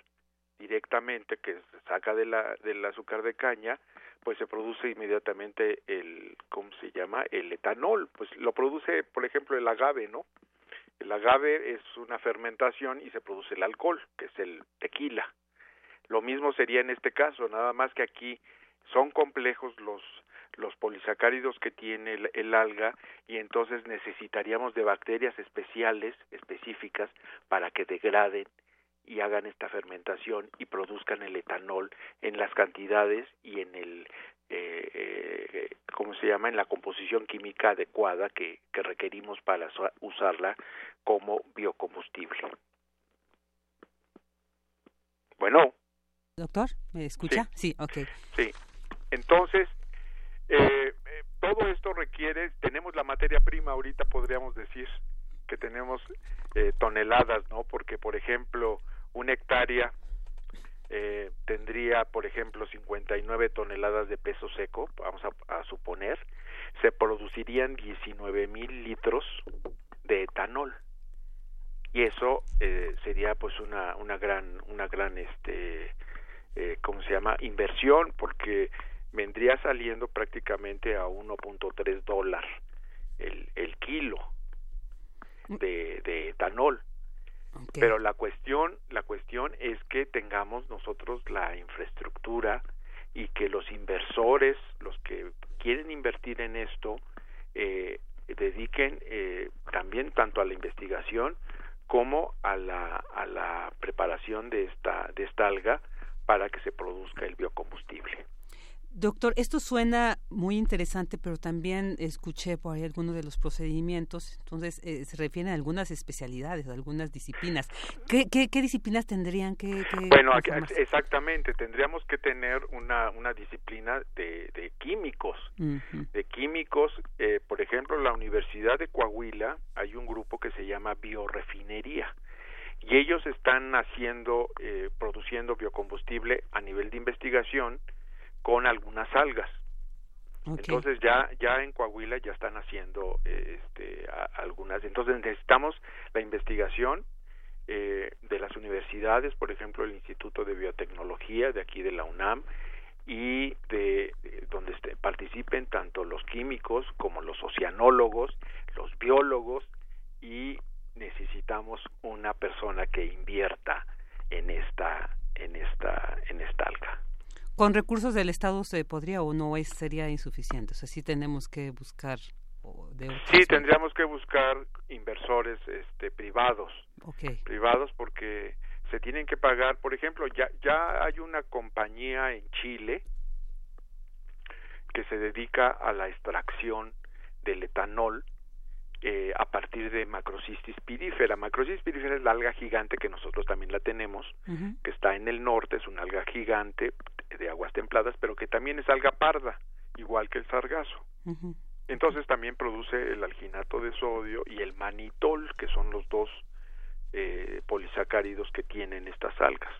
directamente que se saca de la del azúcar de caña, pues se produce inmediatamente el ¿cómo se llama? el etanol, pues lo produce, por ejemplo, el agave, ¿no? El agave es una fermentación y se produce el alcohol, que es el tequila. Lo mismo sería en este caso, nada más que aquí son complejos los los polisacáridos que tiene el, alga y entonces necesitaríamos de bacterias especiales, específicas, para que degraden y hagan esta fermentación y produzcan el etanol en las cantidades y en el eh, eh, ¿cómo se llama? en la composición química adecuada que, que requerimos para usarla como biocombustible. Bueno. Doctor, ¿me escucha? Sí, ok. Sí. Entonces, eh, eh, todo esto requiere, tenemos la materia prima ahorita, podríamos decir que tenemos eh, toneladas, ¿no? Porque, por ejemplo, una hectárea eh, tendría, por ejemplo, 59 toneladas de peso seco, vamos a, suponer, se producirían 19 mil litros de etanol. Y eso eh, sería pues una una gran una gran este eh, cómo se llama inversión porque vendría saliendo prácticamente a 1.3 dólar el, el kilo de, de etanol pero la cuestión la cuestión es que tengamos nosotros la infraestructura y que los inversores los que quieren invertir en esto eh, dediquen eh, también tanto a la investigación como a la, a la preparación de esta, de esta alga para que se produzca el biocombustible. Doctor, esto suena muy interesante, pero también escuché por ahí algunos de los procedimientos, entonces eh, se refieren a algunas especialidades, a algunas disciplinas. ¿Qué, qué, disciplinas tendrían que...? bueno, exactamente, tendríamos que tener una, una disciplina de, de químicos, de químicos, eh, por ejemplo, en la Universidad de Coahuila hay un grupo que se llama biorefinería y ellos están haciendo, eh, produciendo biocombustible a nivel de investigación, con algunas algas. Entonces ya ya en Coahuila ya están haciendo este, algunas. Entonces necesitamos la investigación eh, de las universidades, por ejemplo el Instituto de Biotecnología de aquí de la UNAM y de, donde este, participen tanto los químicos como los oceanólogos, los biólogos y necesitamos una persona que invierta en esta en esta en esta alga con recursos del Estado se podría o no es, sería insuficiente. O sea, sí tenemos que buscar. sí, tendríamos que buscar inversores este, privados. Privados porque se tienen que pagar. Por ejemplo, ya, ya hay una compañía en Chile que se dedica a la extracción del etanol eh, a partir de Macrocistis pirífera. Macrocistis pirífera es la alga gigante que nosotros también la tenemos, que está en el norte, es una alga gigante de aguas templadas, pero que también es alga parda, igual que el sargazo. Entonces también produce el alginato de sodio y el manitol, que son los dos eh, polisacáridos que tienen estas algas.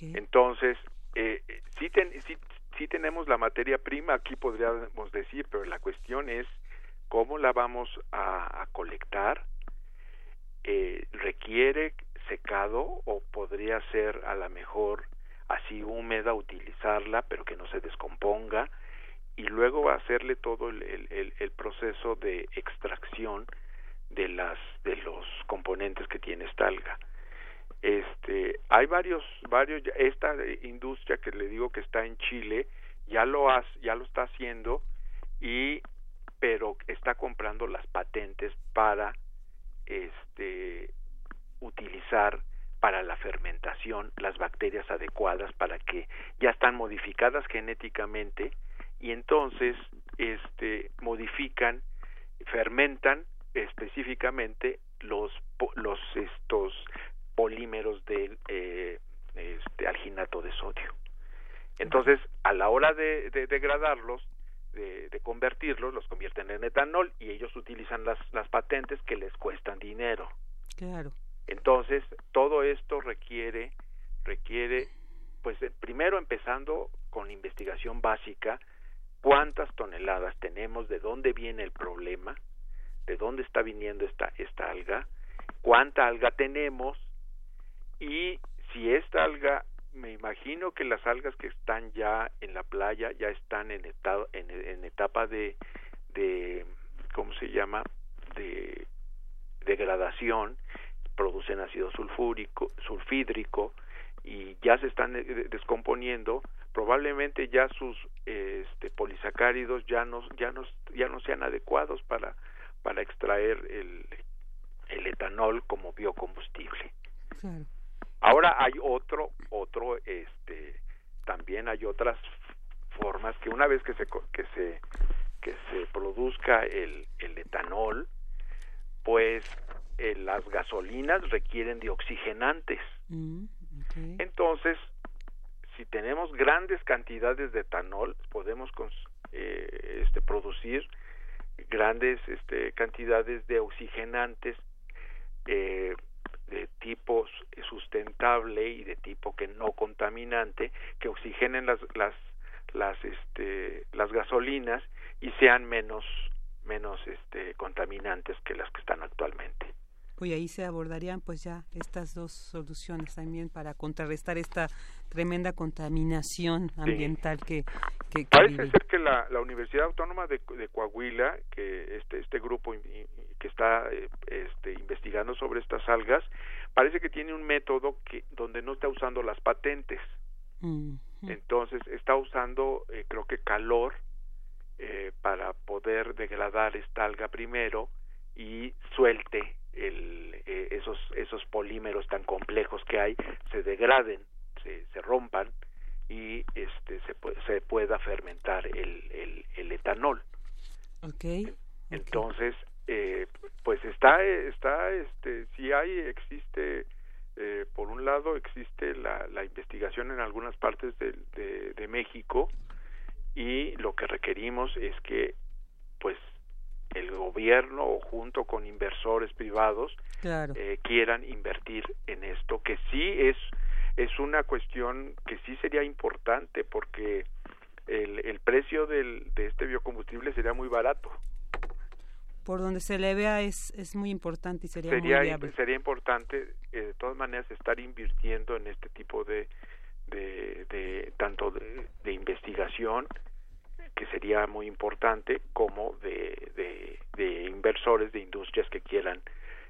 Entonces, eh, sí, sí tenemos la materia prima, aquí podríamos decir, pero la cuestión es cómo la vamos a, colectar, eh, requiere secado o podría ser a lo mejor así húmeda utilizarla pero que no se descomponga y luego hacerle todo el, el, el, proceso de extracción de las de los componentes que tiene esta alga. Este hay varios varios esta industria que le digo que está en Chile ya lo has, ya lo está haciendo y pero está comprando las patentes para este utilizar para la fermentación las bacterias adecuadas para que ya están modificadas genéticamente y entonces este modifican fermentan específicamente los los estos polímeros del eh, este, alginato de sodio. Entonces a la hora de, degradarlos de, de, convertirlos los convierten en etanol y ellos utilizan las las patentes que les cuestan dinero. Claro. Entonces, todo esto requiere, requiere, pues primero empezando con investigación básica, cuántas toneladas tenemos, de dónde viene el problema, de dónde está viniendo esta, esta alga, cuánta alga tenemos y si esta alga, me imagino que las algas que están ya en la playa ya están en, etapa, en, en etapa de, de, ¿cómo se llama?, de degradación producen ácido sulfúrico, sulfídrico y ya se están eh, descomponiendo, probablemente ya sus este, polisacáridos ya no, ya no, ya no sean adecuados para, para extraer el, el etanol como biocombustible. Ahora hay otro, otro, este, también hay otras formas que una vez que se, que se, que se produzca el, el etanol, pues eh, las gasolinas requieren de oxigenantes. Mm, Entonces, si tenemos grandes cantidades de etanol, podemos eh, este, producir grandes este, cantidades de oxigenantes eh, de tipo sustentable y de tipo que no contaminante que oxigenen las las las este las gasolinas y sean menos menos este contaminantes que las que están actualmente pues ahí se abordarían pues ya estas dos soluciones también para contrarrestar esta tremenda contaminación ambiental que, que, parece ser que la, la Universidad Autónoma de, de, Coahuila que este este grupo que está eh, este, investigando sobre estas algas parece que tiene un método que donde no está usando las patentes. Entonces está usando eh, creo que calor eh, para poder degradar esta alga primero y suelte el, eh, esos, esos polímeros tan complejos que hay se degraden, se, se rompan y este se, se pueda fermentar el, el, el etanol. Okay. Entonces, eh, pues está, está, este, si hay, existe, eh, por un lado existe la, la investigación en algunas partes de, de, de México y lo que requerimos es que, pues, el gobierno o junto con inversores privados eh, quieran invertir en esto, que sí es, es una cuestión que sí sería importante porque el, el precio del, de este biocombustible sería muy barato. Por donde se le vea es, es muy importante y sería, sería muy viable. Sería importante, eh, de todas maneras, estar invirtiendo en este tipo de, de, de tanto de, de investigación que sería muy importante como de, de, inversores de industrias que quieran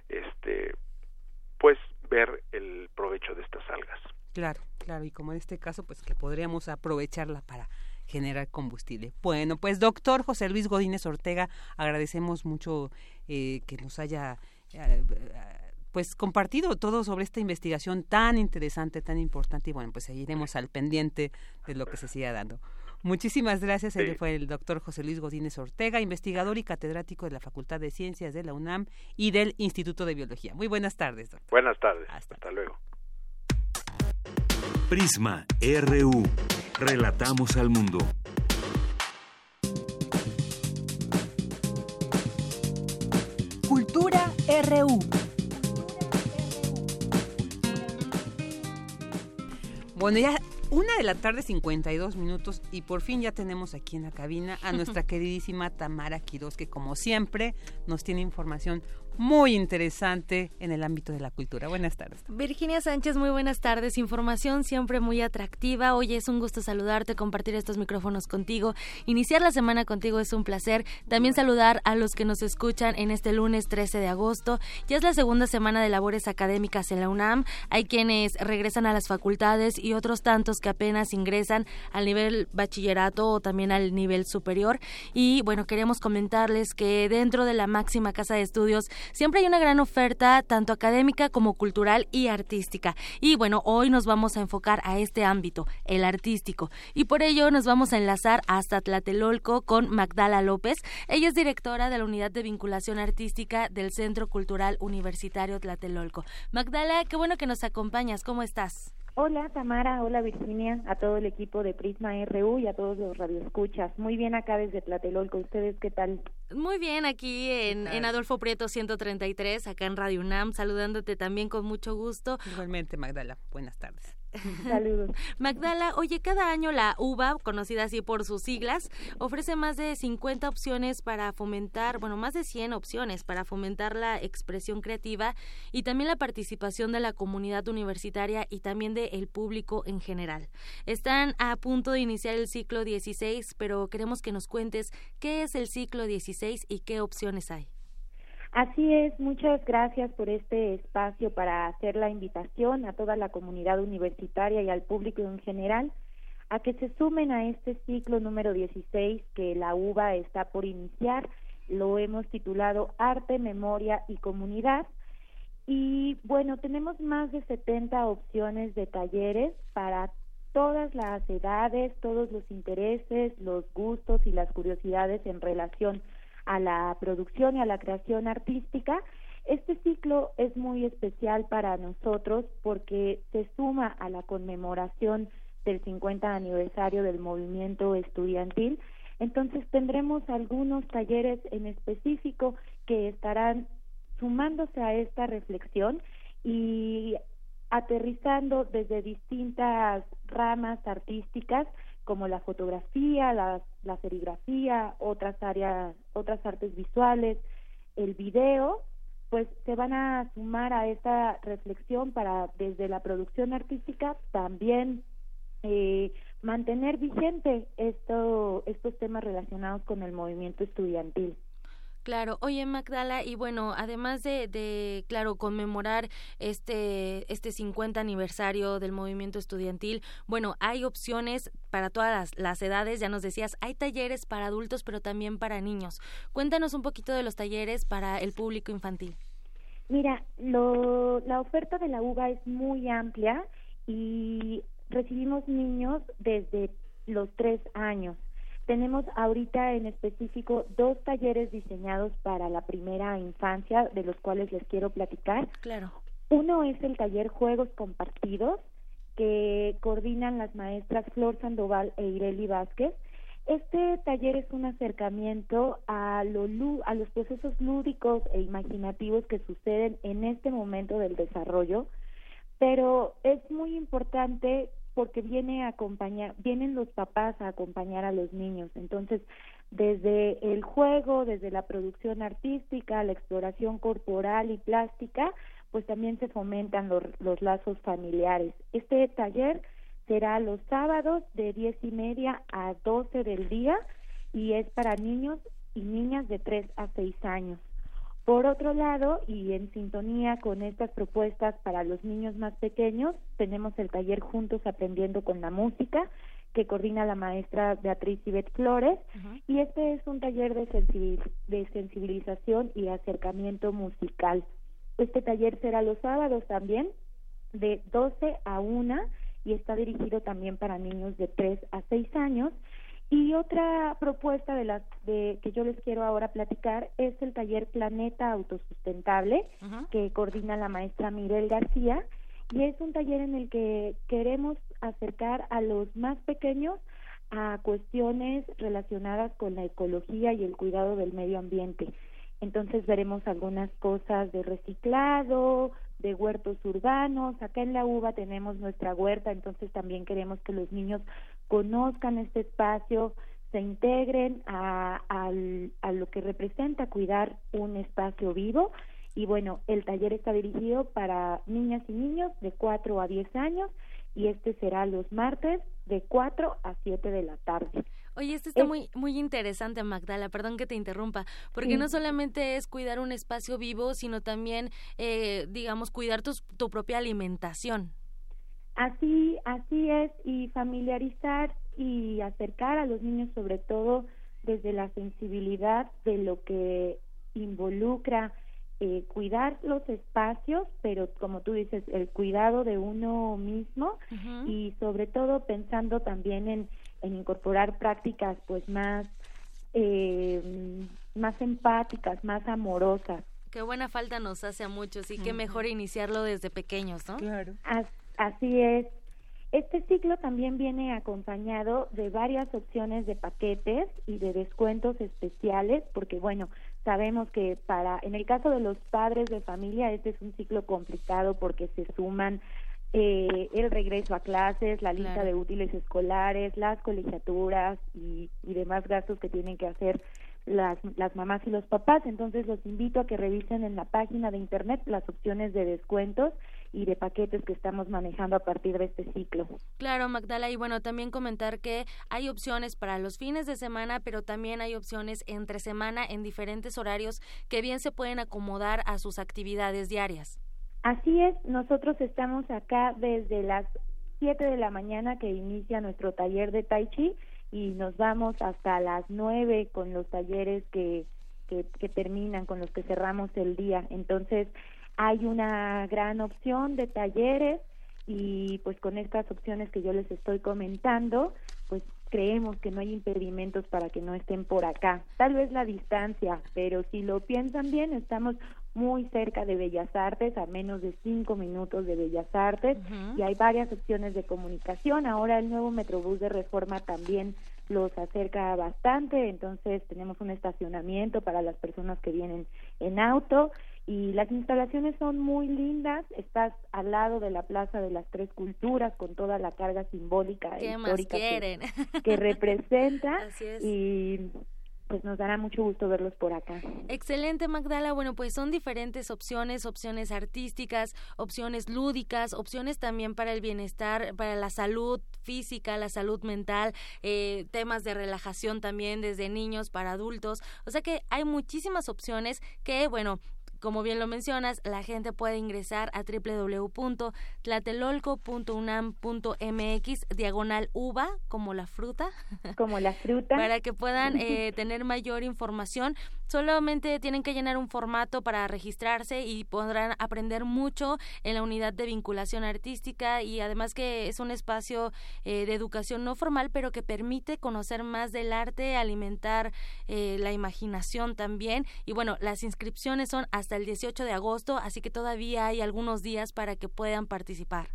este pues ver el provecho de estas algas claro claro y como en este caso pues que podríamos aprovecharla para generar combustible. Bueno, pues doctor José Luis Godínez Ortega, agradecemos mucho eh, que nos haya eh, pues compartido todo sobre esta investigación tan interesante, tan importante y bueno, pues seguiremos al pendiente de lo que se siga dando. Muchísimas gracias. Él fue el doctor José Luis Godínez Ortega, investigador y catedrático de la Facultad de Ciencias de la UNAM y del Instituto de Biología. Muy buenas tardes, doctor. Buenas tardes. Hasta, luego. Prisma RU. Relatamos al mundo. Cultura RU. Bueno, ya una de la tarde, 52 minutos, y por fin ya tenemos aquí en la cabina a nuestra queridísima Tamara Quiroz, que como siempre nos tiene información muy interesante en el ámbito de la cultura. Buenas tardes. Virginia Sánchez, muy buenas tardes. Información siempre muy atractiva. Hoy es un gusto saludarte, compartir estos micrófonos contigo. Iniciar la semana contigo es un placer. También saludar a los que nos escuchan en este lunes 13 de agosto. Ya es la segunda semana de labores académicas en la UNAM. Hay quienes regresan a las facultades y otros tantos que apenas ingresan al nivel bachillerato o también al nivel superior. Y bueno, queremos comentarles que dentro de la máxima casa de estudios siempre hay una gran oferta tanto académica como cultural y artística. Y bueno, hoy nos vamos a enfocar a este ámbito, el artístico. Y por ello nos vamos a enlazar hasta Tlatelolco con Magdala López. Ella es directora de la Unidad de Vinculación Artística del Centro Cultural Universitario Tlatelolco. Magdala, qué bueno que nos acompañas. ¿Cómo estás? Hola Tamara, hola Virginia, a todo el equipo de Prisma RU y a todos los radioescuchas. Muy bien acá desde Tlatelolco, ¿ustedes qué tal? Muy bien, aquí en, en, Adolfo Prieto 133, acá en Radio UNAM, saludándote también con mucho gusto. Igualmente, Magdala, buenas tardes. Saludos. Magdala, oye, cada año la UBA, conocida así por sus siglas, ofrece más de 50 opciones para fomentar, bueno, más de 100 opciones para fomentar la expresión creativa y también la participación de la comunidad universitaria y también del público en general. Están a punto de iniciar el ciclo 16, pero queremos que nos cuentes qué es el ciclo 16 y qué opciones hay. Así es, muchas gracias por este espacio para hacer la invitación a toda la comunidad universitaria y al público en general a que se sumen a este ciclo número 16 que la UBA está por iniciar. Lo hemos titulado Arte, Memoria y Comunidad. Y bueno, tenemos más de 70 opciones de talleres para todas las edades, todos los intereses, los gustos y las curiosidades en relación a la producción y a la creación artística. Este ciclo es muy especial para nosotros porque se suma a la conmemoración del 50 aniversario del movimiento estudiantil. Entonces tendremos algunos talleres en específico que estarán sumándose a esta reflexión y aterrizando desde distintas ramas artísticas como la fotografía, la, la serigrafía, otras áreas, otras artes visuales, el video, pues se van a sumar a esta reflexión para desde la producción artística también eh, mantener vigente esto, estos temas relacionados con el movimiento estudiantil. Claro, oye Magdala, y bueno, además de, de, claro, conmemorar este, este 50 aniversario del movimiento estudiantil, bueno, hay opciones para todas las, edades, ya nos decías, hay talleres para adultos, pero también para niños. Cuéntanos un poquito de los talleres para el público infantil. Mira, lo, la oferta de la UBA es muy amplia y recibimos niños desde los tres años. Tenemos ahorita en específico dos talleres diseñados para la primera infancia, de los cuales les quiero platicar. Claro. Uno es el taller Juegos Compartidos, que coordinan las maestras Flor Sandoval e Ireli Vázquez. Este taller es un acercamiento a, lo, a los procesos lúdicos e imaginativos que suceden en este momento del desarrollo, pero es muy importante porque viene a acompañar, vienen los papás a acompañar a los niños. Entonces, desde el juego, desde la producción artística, la exploración corporal y plástica, pues también se fomentan los, los lazos familiares. Este taller será los sábados de diez y media a doce del día y es para niños y niñas de tres a seis años. Por otro lado, y en sintonía con estas propuestas para los niños más pequeños, tenemos el taller Juntos Aprendiendo con la Música, que coordina la maestra Beatriz Ibet Flores, y este es un taller de, de sensibilización y acercamiento musical. Este taller será los sábados también, de 12 a 1, y está dirigido también para niños de 3 a 6 años, y otra propuesta de las de, que yo les quiero ahora platicar es el taller Planeta Autosustentable que coordina la maestra Mirel García y es un taller en el que queremos acercar a los más pequeños a cuestiones relacionadas con la ecología y el cuidado del medio ambiente. Entonces veremos algunas cosas de reciclado, de huertos urbanos. Acá en la UBA tenemos nuestra huerta, entonces también queremos que los niños conozcan este espacio, se integren a, a lo que representa cuidar un espacio vivo Y bueno, el taller está dirigido para niñas y niños de 4 a 10 años y este será los martes de 4 a 7 de la tarde. Oye, esto está muy muy interesante, Magdala, perdón que te interrumpa, porque no solamente es cuidar un espacio vivo, sino también, eh, digamos, cuidar tu, tu propia alimentación. Así, así es, y familiarizar y acercar a los niños sobre todo desde la sensibilidad de lo que involucra eh, cuidar los espacios, pero como tú dices, el cuidado de uno mismo y sobre todo pensando también en, en incorporar prácticas pues más, eh, más empáticas, más amorosas. Qué buena falta nos hace a muchos y qué mejor iniciarlo desde pequeños, ¿no? Claro. así es. Este ciclo también viene acompañado de varias opciones de paquetes y de descuentos especiales, porque bueno, sabemos que para, en el caso de los padres de familia, este es un ciclo complicado porque se suman eh, el regreso a clases, la lista de útiles escolares, las colegiaturas y, y demás gastos que tienen que hacer las, las mamás y los papás. Entonces los invito a que revisen en la página de internet las opciones de descuentos y de paquetes que estamos manejando a partir de este ciclo. Claro, Magdala, y bueno, también comentar que hay opciones para los fines de semana, pero también hay opciones entre semana en diferentes horarios que bien se pueden acomodar a sus actividades diarias. Así es, nosotros estamos acá desde las 7 de la mañana que inicia nuestro taller de Tai Chi y nos vamos hasta las 9 con los talleres que, que, que terminan, con los que cerramos el día. Entonces, hay una gran opción de talleres y pues con estas opciones que yo les estoy comentando, pues creemos que no hay impedimentos para que no estén por acá. Tal vez la distancia, pero si lo piensan bien, estamos muy cerca de Bellas Artes, a menos de cinco minutos de Bellas Artes, y hay varias opciones de comunicación. Ahora el nuevo Metrobús de Reforma también los acerca bastante, entonces tenemos un estacionamiento para las personas que vienen en auto y las instalaciones son muy lindas, estás al lado de la Plaza de las Tres Culturas con toda la carga simbólica e histórica que, representa y pues nos dará mucho gusto verlos por acá. Excelente, Magdala. Bueno, pues son diferentes opciones, opciones artísticas, opciones lúdicas, opciones también para el bienestar, para la salud física, la salud mental, eh, temas de relajación también desde niños para adultos. O sea que hay muchísimas opciones que, bueno, como bien lo mencionas, la gente puede ingresar a www.tlatelolco.unam.mx diagonal uva, como la fruta. Como la fruta. para que puedan eh, tener mayor información. Solamente tienen que llenar un formato para registrarse y podrán aprender mucho en la unidad de vinculación artística y además que es un espacio eh, de educación no formal, pero que permite conocer más del arte, alimentar eh, la imaginación también. Y bueno, las inscripciones son hasta el 18 de agosto, así que todavía hay algunos días para que puedan participar.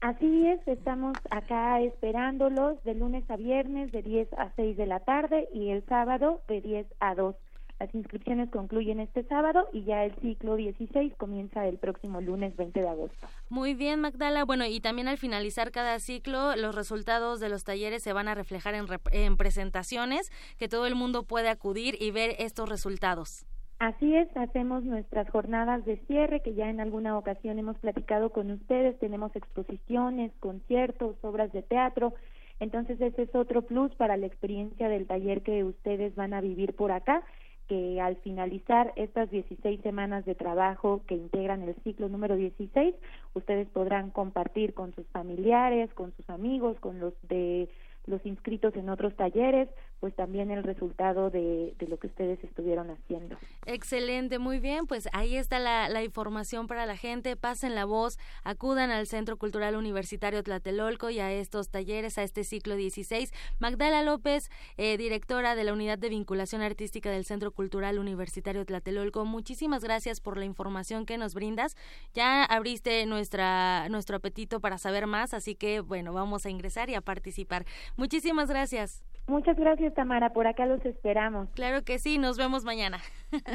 Así es, estamos acá esperándolos de lunes a viernes de 10 a 6 de la tarde y el sábado de 10 a 2. Las inscripciones concluyen este sábado y ya el ciclo 16 comienza el próximo lunes 20 de agosto. Muy bien, Magdala. Bueno, y también al finalizar cada ciclo, los resultados de los talleres se van a reflejar en, en presentaciones que todo el mundo puede acudir y ver estos resultados. Así es, hacemos nuestras jornadas de cierre que ya en alguna ocasión hemos platicado con ustedes, tenemos exposiciones, conciertos, obras de teatro, entonces ese es otro plus para la experiencia del taller que ustedes van a vivir por acá que al finalizar estas 16 semanas de trabajo que integran el ciclo número 16, ustedes podrán compartir con sus familiares, con sus amigos, con los de los inscritos en otros talleres, pues también el resultado de, lo que ustedes estuvieron haciendo. Excelente, muy bien, pues ahí está la, la, información para la gente, pasen la voz, acudan al Centro Cultural Universitario Tlatelolco y a estos talleres, a este ciclo 16. Magdala López, eh, directora de la Unidad de Vinculación Artística del Centro Cultural Universitario Tlatelolco, muchísimas gracias por la información que nos brindas. Ya abriste nuestra, nuestro apetito para saber más, así que bueno, vamos a ingresar y a participar. Muchísimas gracias. Muchas gracias, Tamara. Por acá los esperamos. Claro que sí. Nos vemos mañana.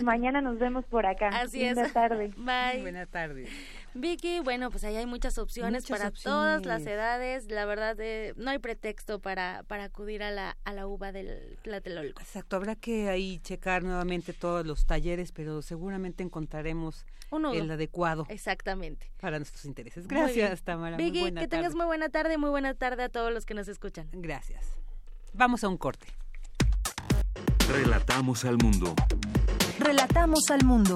mañana nos vemos por acá. Así Linda es. tarde. Bye. Buena tarde. Vicky, bueno, pues ahí hay muchas opciones Muchas para opciones. todas las edades. La verdad, eh, no hay pretexto para, para acudir a la, a la uva del Tlatelolco. Exacto, habrá que ahí checar nuevamente todos los talleres, pero seguramente encontraremos Uno, el adecuado Exactamente. para nuestros intereses. Gracias, Tamara. muy Vicky, buena que tengas muy buena tarde, muy buena tarde a todos los que nos escuchan. Gracias. Vamos a un corte. Relatamos al mundo. Relatamos al mundo.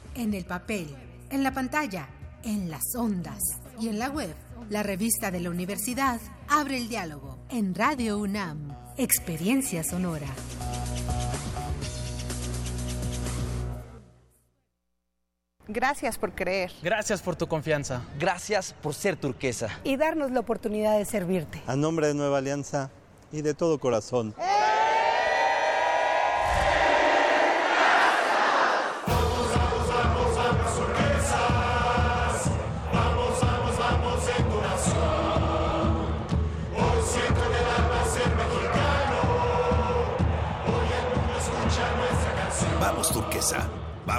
En el papel, en la pantalla, en las ondas y en la web. La revista de la universidad abre el diálogo en Radio UNAM. Experiencia sonora. Gracias por creer. Gracias por tu confianza. Gracias por ser turquesa. Y darnos la oportunidad de servirte. A nombre de Nueva Alianza y de todo corazón. Vamos,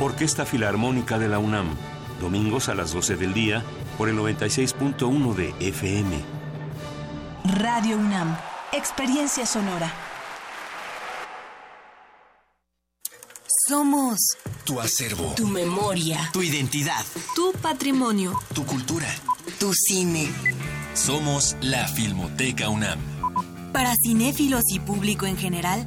Orquesta Filarmónica de la UNAM, domingos a las 12 del día por el 96.1 de FM. Radio UNAM. Experiencia sonora. Somos Tu acervo, tu memoria, tu identidad, tu patrimonio, tu cultura. tu cine. Somos la Filmoteca UNAM. Para cinéfilos y público en general,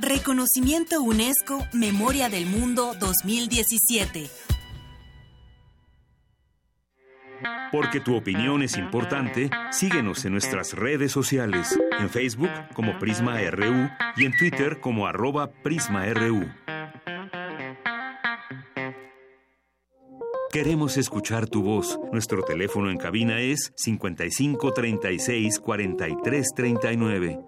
Reconocimiento UNESCO Memoria del Mundo 2017. Porque tu opinión es importante, síguenos en nuestras redes sociales, en Facebook como Prisma RU y en Twitter como arroba PrismaRU. Queremos escuchar tu voz. Nuestro teléfono en cabina es 55 36 43 39.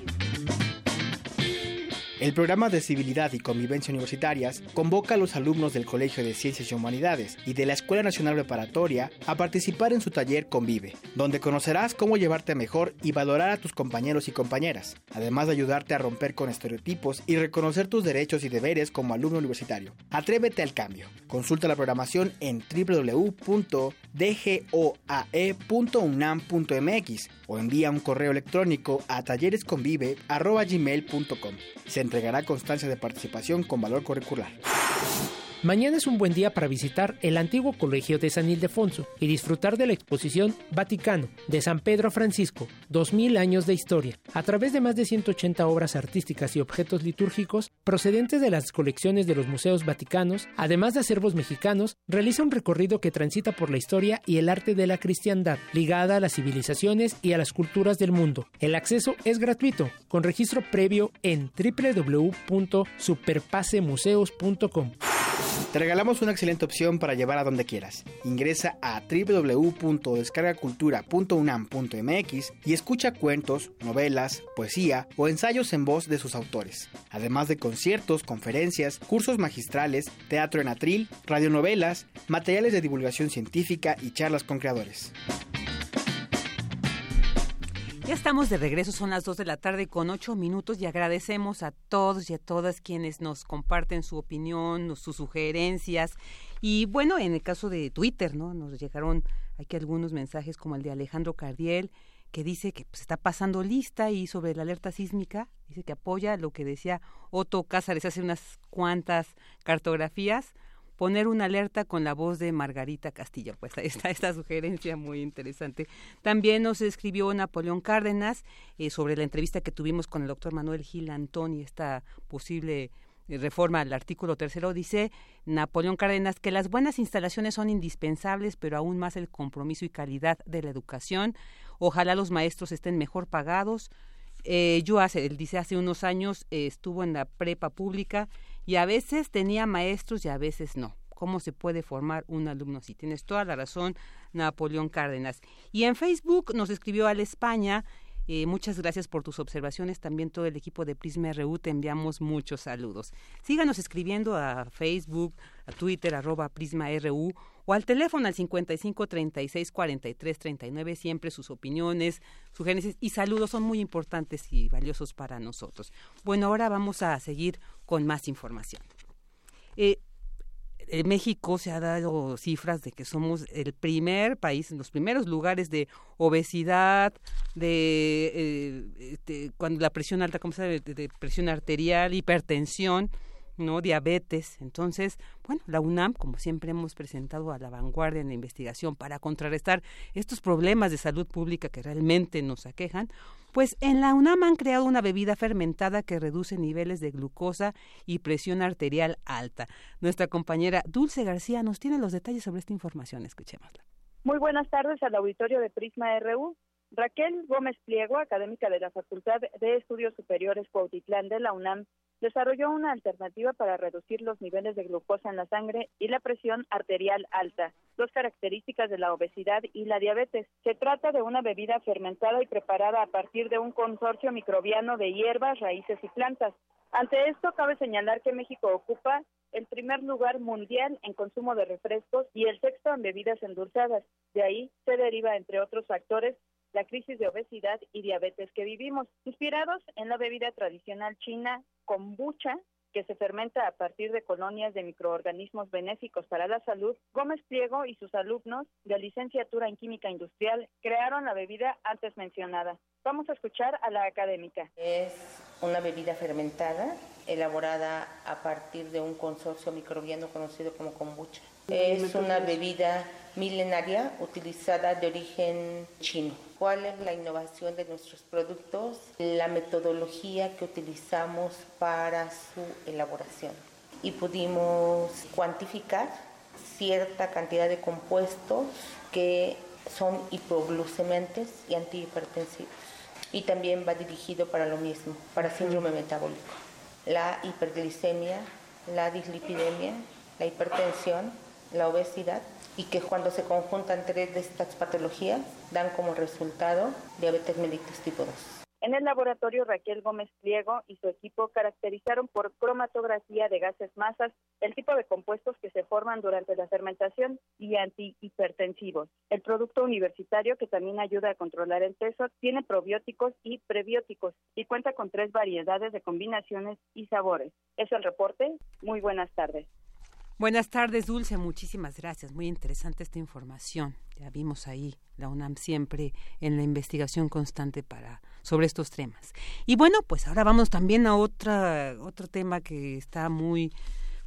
El programa de Civilidad y Convivencia Universitarias convoca a los alumnos del Colegio de Ciencias y Humanidades y de la Escuela Nacional Preparatoria a participar en su taller Convive, donde conocerás cómo llevarte mejor y valorar a tus compañeros y compañeras, además de ayudarte a romper con estereotipos y reconocer tus derechos y deberes como alumno universitario. Atrévete al cambio. Consulta la programación en www.dgoae.unam.mx o envía un correo electrónico a talleresconvive.gmail.com entregará constancia de participación con valor curricular. Mañana es un buen día para visitar el antiguo colegio de San Ildefonso y disfrutar de la exposición Vaticano de San Pedro Francisco, 2000 años de historia, a través de más de 180 obras artísticas y objetos litúrgicos procedentes de las colecciones de los museos vaticanos, además de acervos mexicanos, realiza un recorrido que transita por la historia y el arte de la cristiandad, ligada a las civilizaciones y a las culturas del mundo. El acceso es gratuito, con registro previo en www.superpasemuseos.com. Te regalamos una excelente opción para llevar a donde quieras. Ingresa a www.descargacultura.unam.mx y escucha cuentos, novelas, poesía o ensayos en voz de sus autores, además de conciertos, conferencias, cursos magistrales, teatro en atril, radionovelas, materiales de divulgación científica y charlas con creadores. Ya estamos de regreso, son las 2 de la tarde con 8 minutos y agradecemos a todos y a todas quienes nos comparten su opinión, sus sugerencias. Y bueno, en el caso de Twitter, ¿no? Nos llegaron aquí algunos mensajes como el de Alejandro Cardiel, que dice que pues, está pasando lista y sobre la alerta sísmica, dice que apoya lo que decía Otto Cázares hace unas cuantas cartografías poner una alerta con la voz de Margarita Castillo. Pues ahí está esta sugerencia muy interesante. También nos escribió Napoleón Cárdenas eh, sobre la entrevista que tuvimos con el doctor Manuel Gil Antoni, esta posible eh, reforma al artículo tercero, dice Napoleón Cárdenas que las buenas instalaciones son indispensables, pero aún más el compromiso y calidad de la educación. Ojalá los maestros estén mejor pagados. Eh, yo hace, él dice, hace unos años estuvo en la prepa pública y a veces tenía maestros y a veces no. ¿Cómo se puede formar un alumno así? Tienes toda la razón, Napoleón Cárdenas. Y en Facebook nos escribió al España. Eh, muchas gracias por tus observaciones. También todo el equipo de Prisma RU te enviamos muchos saludos. Síganos escribiendo a Facebook, a Twitter, arroba Prisma RU o al teléfono al 55 36 43 39. Siempre sus opiniones, sugerencias y saludos son muy importantes y valiosos para nosotros. Bueno, ahora vamos a seguir con más información. Eh, en México se ha dado cifras de que somos el primer país, en los primeros lugares de obesidad, de, eh, este, cuando la presión alta, ¿cómo se llama? de presión arterial, hipertensión ¿no? Diabetes. Entonces, bueno, la UNAM, como siempre hemos presentado a la vanguardia en la investigación para contrarrestar estos problemas de salud pública que realmente nos aquejan, pues en la UNAM han creado una bebida fermentada que reduce niveles de glucosa y presión arterial alta. Nuestra compañera Dulce García nos tiene los detalles sobre esta información. Escuchémosla. Muy buenas tardes al auditorio de Prisma RU. Raquel Gómez Pliego, académica de la Facultad de Estudios Superiores Cuautitlán de la UNAM, desarrolló una alternativa para reducir los niveles de glucosa en la sangre y la presión arterial alta, dos características de la obesidad y la diabetes. Se trata de una bebida fermentada y preparada a partir de un consorcio microbiano de hierbas, raíces y plantas. Ante esto, cabe señalar que México ocupa el primer lugar mundial en consumo de refrescos y el sexto en bebidas endulzadas. De ahí se deriva, entre otros factores, la crisis de obesidad y diabetes que vivimos, inspirados en la bebida tradicional china kombucha, que se fermenta a partir de colonias de microorganismos benéficos para la salud, Gómez Pliego y sus alumnos de licenciatura en química industrial crearon la bebida antes mencionada. Vamos a escuchar a la académica. Es una bebida fermentada elaborada a partir de un consorcio microbiano conocido como kombucha. Es una bebida milenaria utilizada de origen chino. ¿Cuál es la innovación de nuestros productos? La metodología que utilizamos para su elaboración. Y pudimos cuantificar cierta cantidad de compuestos que son hipoglucementes y antihipertensivos. Y también va dirigido para lo mismo, para síndrome metabólico. La hiperglicemia, la dislipidemia, la hipertensión, la obesidad y que cuando se conjuntan tres de estas patologías dan como resultado diabetes mellitus tipo 2. En el laboratorio, Raquel Gómez Pliego y su equipo caracterizaron por cromatografía de gases masas el tipo de compuestos que se forman durante la fermentación y antihipertensivos. El producto universitario, que también ayuda a controlar el peso, tiene probióticos y prebióticos y cuenta con tres variedades de combinaciones y sabores. Es el reporte. Muy buenas tardes. Buenas tardes, Dulce. Muchísimas gracias. Muy interesante esta información. Ya vimos ahí la UNAM siempre en la investigación constante para sobre estos temas. Y bueno, pues ahora vamos también a otra otro tema que está muy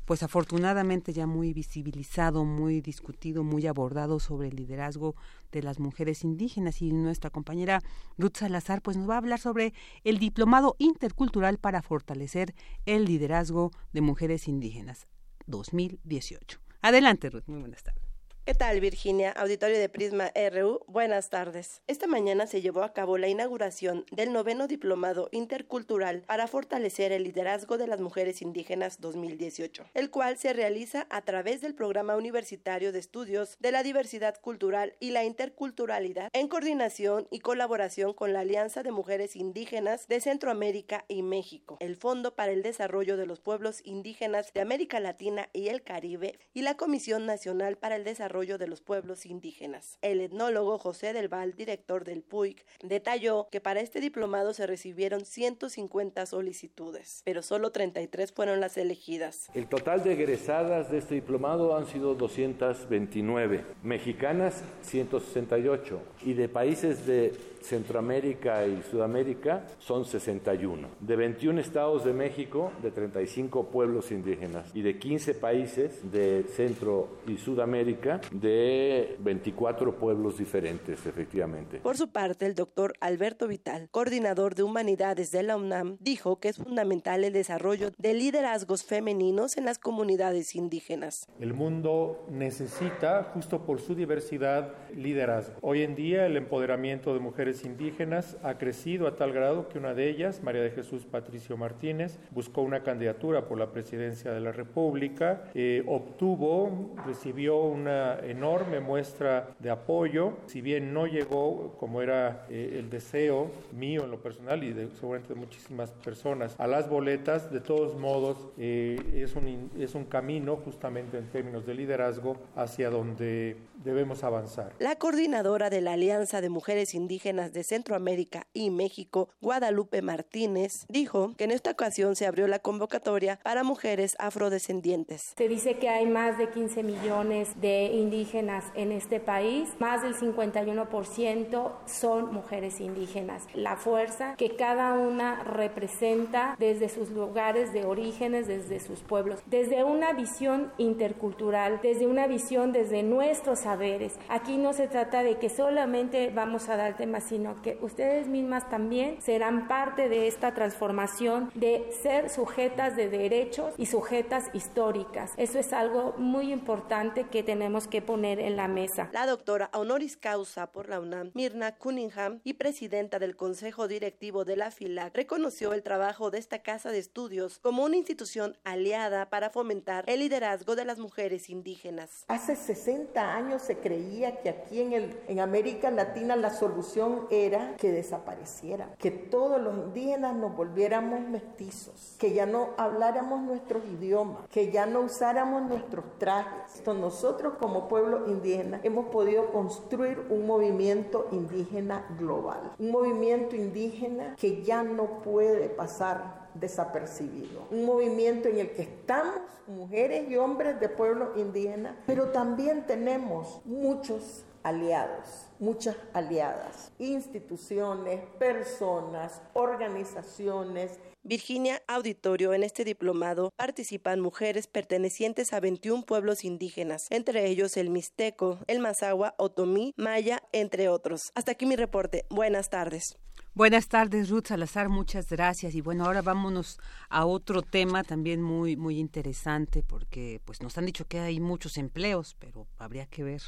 pues afortunadamente ya muy visibilizado, muy discutido, muy abordado sobre el liderazgo de las mujeres indígenas y nuestra compañera Ruth Salazar pues nos va a hablar sobre el diplomado intercultural para fortalecer el liderazgo de mujeres indígenas. 2018. Adelante, Ruth. Muy buenas tardes. ¿Qué tal, Virginia? Auditorio de Prisma RU, buenas tardes. Esta mañana se llevó a cabo la inauguración del noveno diplomado intercultural para fortalecer el liderazgo de las mujeres indígenas 2018, el cual se realiza a través del Programa Universitario de Estudios de la Diversidad Cultural y la Interculturalidad en coordinación y colaboración con la Alianza de Mujeres Indígenas de Centroamérica y México, el Fondo para el Desarrollo de los Pueblos Indígenas de América Latina y el Caribe y la Comisión Nacional para el Desarrollo de los Pueblos Indígenas. El etnólogo José del Val, director del PUIC, detalló que para este diplomado se recibieron 150 solicitudes, pero solo 33 fueron las elegidas. El total de egresadas de este diplomado han sido 229, mexicanas 168 y de países de Centroamérica y Sudamérica son 61. De 21 estados de México, de 35 pueblos indígenas y de 15 países de Centro y Sudamérica, de 24 pueblos diferentes, efectivamente. Por su parte, el doctor Alberto Vital, coordinador de humanidades de la UNAM, dijo que es fundamental el desarrollo de liderazgos femeninos en las comunidades indígenas. El mundo necesita, justo por su diversidad, liderazgo. Hoy en día el empoderamiento de mujeres indígenas ha crecido a tal grado que una de ellas, María de Jesús Patricio Martínez, buscó una candidatura por la presidencia de la República, eh, obtuvo, recibió una enorme muestra de apoyo, si bien no llegó como era eh, el deseo mío en lo personal y de, seguramente de muchísimas personas a las boletas, de todos modos eh, es, un, es un camino justamente en términos de liderazgo hacia donde debemos avanzar. La coordinadora de la Alianza de Mujeres Indígenas de Centroamérica y México, Guadalupe Martínez, dijo que en esta ocasión se abrió la convocatoria para mujeres afrodescendientes. Se dice que hay más de 15 millones de indígenas en este país, más del 51% son mujeres indígenas. La fuerza que cada una representa desde sus lugares de orígenes, desde sus pueblos, desde una visión intercultural, desde una visión desde nuestros saberes. Aquí no se trata de que solamente vamos a dar temas, sino que ustedes mismas también serán parte de esta transformación de ser sujetas de derechos y sujetas históricas. Eso es algo muy importante que tenemos que poner en la mesa. La doctora honoris causa por la UNAM, Mirna Cunningham, y presidenta del Consejo Directivo de la FILAC, reconoció el trabajo de esta casa de estudios como una institución aliada para fomentar el liderazgo de las mujeres indígenas. Hace 60 años se creía que aquí en, el, en América Latina la solución era que desaparecieran, que todos los indígenas nos volviéramos mestizos, que ya no habláramos nuestros idiomas, que ya no usáramos nuestros trajes. Entonces nosotros como pueblo indígena hemos podido construir un movimiento indígena global, un movimiento indígena que ya no puede pasar desapercibido. Un movimiento en el que estamos mujeres y hombres de pueblo indígena, pero también tenemos muchos aliados, muchas aliadas, instituciones, personas, organizaciones. Virginia Auditorio, en este diplomado participan mujeres pertenecientes a 21 pueblos indígenas, entre ellos el Mixteco, el Mazahua, Otomí, Maya, entre otros. Hasta aquí mi reporte. Buenas tardes. Buenas tardes, Ruth Salazar, muchas gracias. Y bueno, ahora vámonos a otro tema también muy muy interesante porque pues nos han dicho que hay muchos empleos, pero habría que ver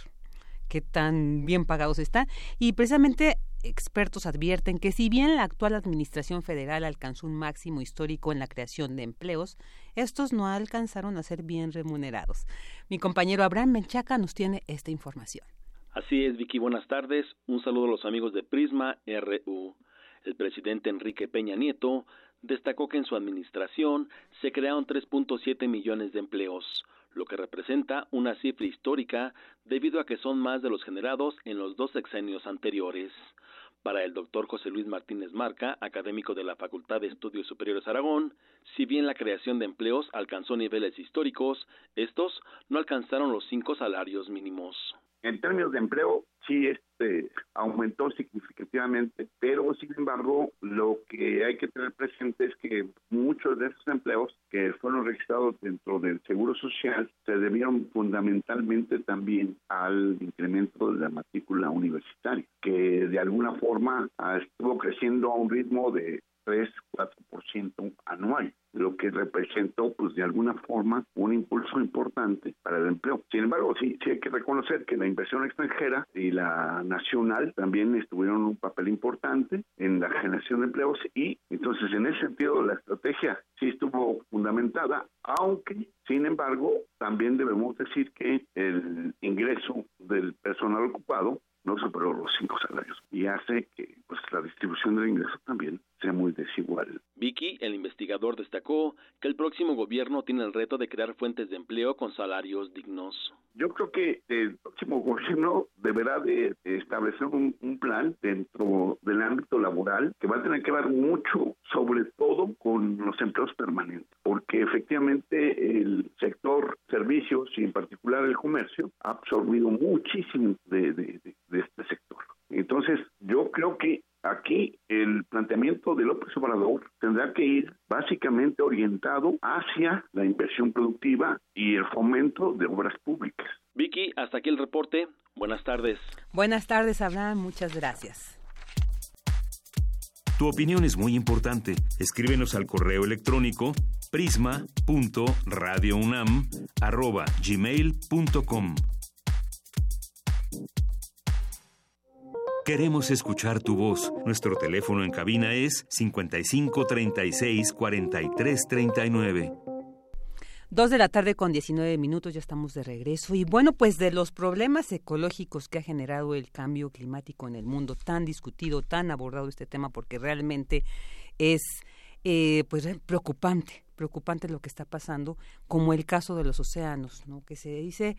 qué tan bien pagados están. Y precisamente expertos advierten que si bien la actual administración federal alcanzó un máximo histórico en la creación de empleos, estos no alcanzaron a ser bien remunerados. Mi compañero Abraham Menchaca nos tiene esta información. Así es, Vicky, buenas tardes. Un saludo a los amigos de Prisma RU. El presidente Enrique Peña Nieto destacó que en su administración se crearon 3.7 millones de empleos, lo que representa una cifra histórica debido a que son más de los generados en los dos sexenios anteriores. Para el doctor José Luis Martínez Marca, académico de la Facultad de Estudios Superiores Aragón, si bien la creación de empleos alcanzó niveles históricos, estos no alcanzaron los cinco salarios mínimos. En términos de empleo, sí este, aumentó significativamente, pero sin embargo, lo que hay que tener presente es que muchos de esos empleos que fueron registrados dentro del Seguro Social se debieron fundamentalmente también al incremento de la matrícula universitaria, que de alguna forma ah, estuvo creciendo a un ritmo de 3-4% anual, lo que representó, pues de alguna forma, un impulso importante para el empleo. Sin embargo, sí, sí hay que reconocer que la inversión extranjera y la nacional también estuvieron un papel importante en la generación de empleos y entonces en ese sentido la estrategia sí estuvo fundamentada, aunque sin embargo también debemos decir que el ingreso del personal ocupado no superó los cinco salarios y hace que pues la distribución del ingreso también sea muy desigual. Vicky, el investigador, destacó que el próximo gobierno tiene el reto de crear fuentes de empleo con salarios dignos. Yo creo que el próximo gobierno deberá de establecer un, un plan dentro del ámbito laboral que va a tener que ver mucho, sobre todo con los empleos permanentes, porque efectivamente el sector servicios y en particular el comercio ha absorbido muchísimo de, de, de, de este sector. Entonces, yo creo que aquí el planteamiento de López Obrador tendrá que ir básicamente orientado hacia la inversión productiva y el fomento de obras públicas. Vicky, hasta aquí el reporte. Buenas tardes. Buenas tardes, Abraham. Muchas gracias. Tu opinión es muy importante. Escríbenos al correo electrónico prisma.radiounam@gmail.com. Queremos escuchar tu voz. Nuestro teléfono en cabina es 55 36 43 39. Dos de la tarde con 19 minutos, ya estamos de regreso. Y bueno, pues de los problemas ecológicos que ha generado el cambio climático en el mundo, tan discutido, tan abordado este tema, porque realmente es eh, pues preocupante, preocupante lo que está pasando, como el caso de los océanos, ¿no? Que se dice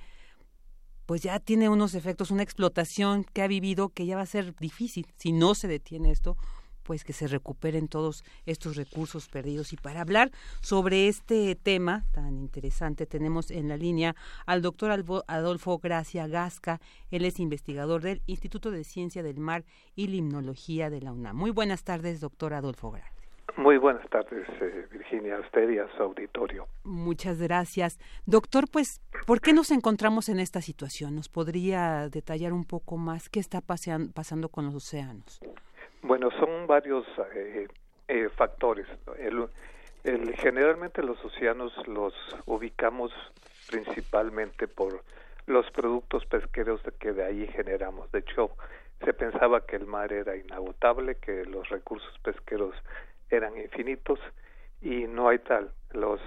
pues ya tiene unos efectos, una explotación que ha vivido que ya va a ser difícil si no se detiene esto pues que se recuperen todos estos recursos perdidos. Y para hablar sobre este tema tan interesante, tenemos en la línea al doctor Adolfo Gracia Gasca. Él es investigador del Instituto de Ciencia del Mar y Limnología de la UNAM. Muy buenas tardes, doctor Adolfo Gracia. Muy buenas tardes, eh, Virginia, a usted y a su auditorio. Muchas gracias. Doctor, pues, ¿por qué nos encontramos en esta situación? ¿Nos podría detallar un poco más qué está pasean, pasando con los océanos? Bueno, son varios eh, eh, factores. El, el, generalmente los océanos los ubicamos principalmente por los productos pesqueros que de ahí generamos. De hecho, se pensaba que el mar era inagotable, que los recursos pesqueros eran infinitos y no hay tal. Los,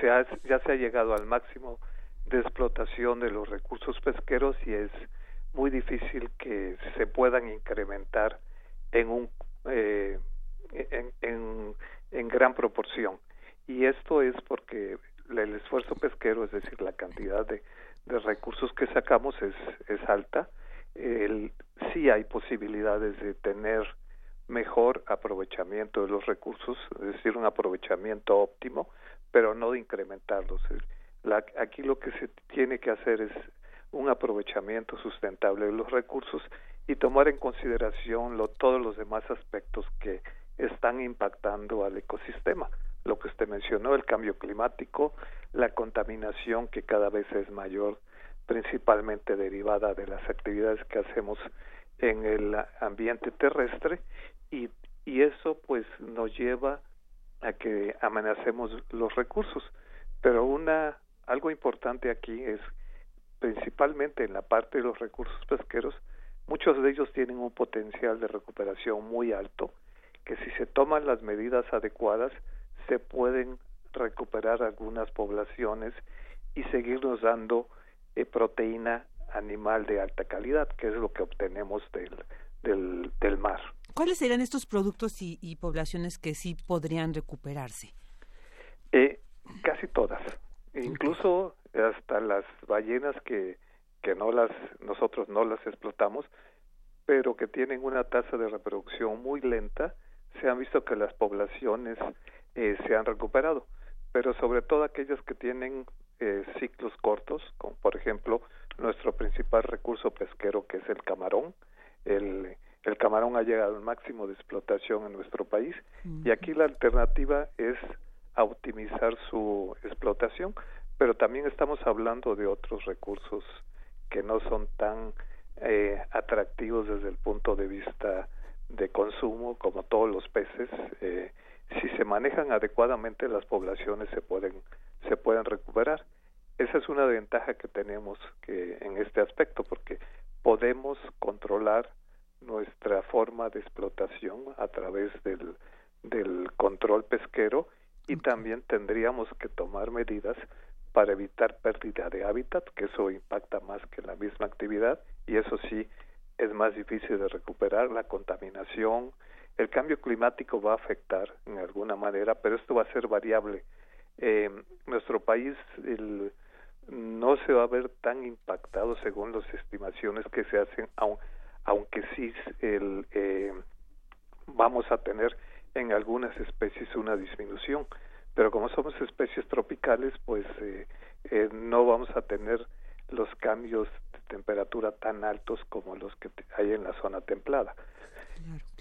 se ha, ya se ha llegado al máximo de explotación de los recursos pesqueros y es muy difícil que se puedan incrementar en un eh, en, en, en, gran proporción y esto es porque el esfuerzo pesquero es decir la cantidad de, de recursos que sacamos es, es alta el, sí hay posibilidades de tener mejor aprovechamiento de los recursos, es decir, un aprovechamiento óptimo, pero no de incrementarlos. Aquí lo que se tiene que hacer es un aprovechamiento sustentable de los recursos y tomar en consideración todos los demás aspectos que están impactando al ecosistema. Lo que usted mencionó, el cambio climático, la contaminación que cada vez es mayor, principalmente derivada de las actividades que hacemos en el ambiente terrestre y, y eso pues nos lleva a que amenacemos los recursos. Pero una algo importante aquí es principalmente en la parte de los recursos pesqueros muchos de ellos tienen un potencial de recuperación muy alto, que si se toman las medidas adecuadas se pueden recuperar algunas poblaciones y seguirnos dando eh, proteína animal de alta calidad, que es lo que obtenemos del, del, del mar. ¿Cuáles serían estos productos y, y, poblaciones que sí podrían recuperarse? Eh, casi todas, incluso hasta las ballenas que, que no las nosotros no las explotamos, pero que tienen una tasa de reproducción muy lenta, se han visto que las poblaciones eh, se han recuperado, pero sobre todo aquellas que tienen eh, ciclos cortos, como por ejemplo nuestro principal recurso pesquero que es el camarón, el, el camarón ha llegado al máximo de explotación en nuestro país y aquí la alternativa es a optimizar su explotación, pero también estamos hablando de otros recursos que no son tan eh, atractivos desde el punto de vista de consumo como todos los peces. Eh, si se manejan adecuadamente las poblaciones se pueden se pueden recuperar. Esa es una ventaja que tenemos que en este aspecto porque podemos controlar nuestra forma de explotación a través del, del control pesquero y también tendríamos que tomar medidas para evitar pérdida de hábitat, que eso impacta más que la misma actividad y eso sí es más difícil de recuperar, la contaminación, el cambio climático va a afectar en alguna manera, pero esto va a ser variable. Eh, nuestro país el, no se va a ver tan impactado según las estimaciones que se hacen, aunque sí el, eh, vamos a tener en algunas especies una disminución, pero como somos especies tropicales, pues eh, eh, no vamos a tener los cambios de temperatura tan altos como los que hay en la zona templada.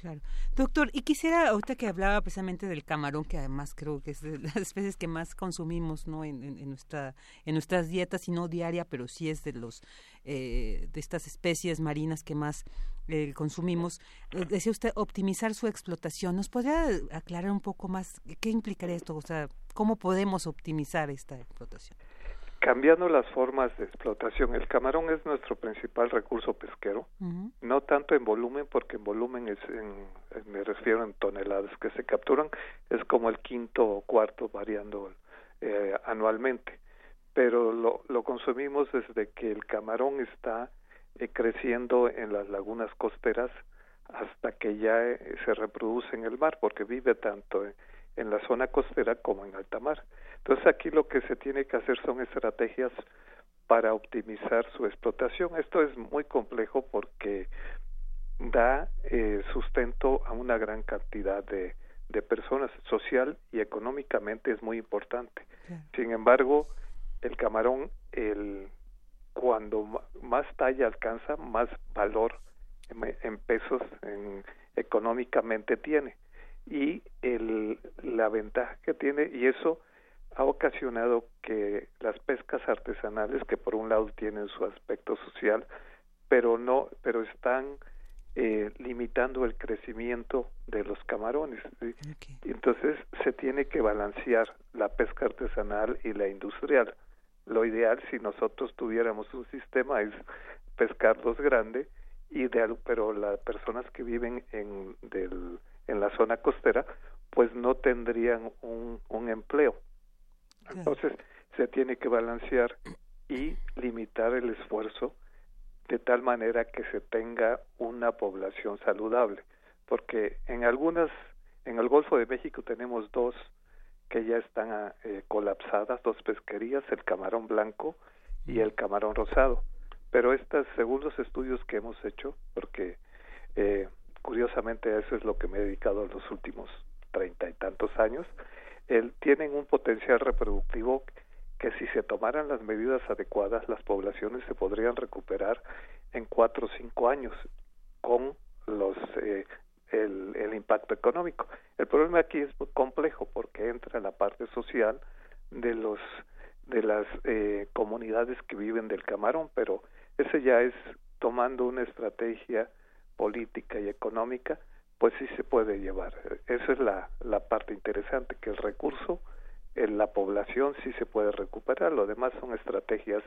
Claro. Doctor, y quisiera, ahorita que hablaba precisamente del camarón, que además creo que es de las especies que más consumimos ¿no? en, en, nuestra, en nuestras dietas, y no diaria, pero sí es de los eh, de estas especies marinas que más eh, consumimos. Eh, decía usted, optimizar su explotación. ¿Nos podría aclarar un poco más qué implicaría esto? O sea, ¿cómo podemos optimizar esta explotación? Cambiando las formas de explotación. El camarón es nuestro principal recurso pesquero, no tanto en volumen, porque en volumen es, en, me refiero en toneladas que se capturan, es como el quinto o cuarto variando eh, anualmente, pero lo, lo consumimos desde que el camarón está eh, creciendo en las lagunas costeras hasta que ya eh, se reproduce en el mar, porque vive tanto en, en la zona costera como en alta mar. Entonces aquí lo que se tiene que hacer son estrategias para optimizar su explotación. Esto es muy complejo porque da eh, sustento a una gran cantidad de, de personas. Social y económicamente es muy importante. Sin embargo, el camarón, el, cuando más talla alcanza, más valor en, en pesos en, económicamente tiene. Y el, la ventaja que tiene, y eso ha ocasionado que las pescas artesanales, que por un lado tienen su aspecto social, pero no, pero están eh, limitando el crecimiento de los camarones. Entonces se tiene que balancear la pesca artesanal y la industrial. Lo ideal si nosotros tuviéramos un sistema es pescarlos grande, ideal, pero las personas que viven en, del, en la zona costera pues no tendrían un, un empleo. Entonces se tiene que balancear y limitar el esfuerzo de tal manera que se tenga una población saludable, porque en algunas, en el Golfo de México tenemos dos que ya están eh, colapsadas, dos pesquerías, el camarón blanco y el camarón rosado, pero estas, según los estudios que hemos hecho, porque eh, curiosamente eso es lo que me he dedicado los últimos treinta y tantos años, el, tienen un potencial reproductivo que si se tomaran las medidas adecuadas las poblaciones se podrían recuperar en cuatro o cinco años con los eh, el, el, impacto económico. El problema aquí es complejo porque entra la parte social de los de las eh, comunidades que viven del camarón, pero ese ya es tomando una estrategia política y económica pues sí se puede llevar. Esa es la, la parte interesante, que el recurso en la población sí se puede recuperar, lo demás son estrategias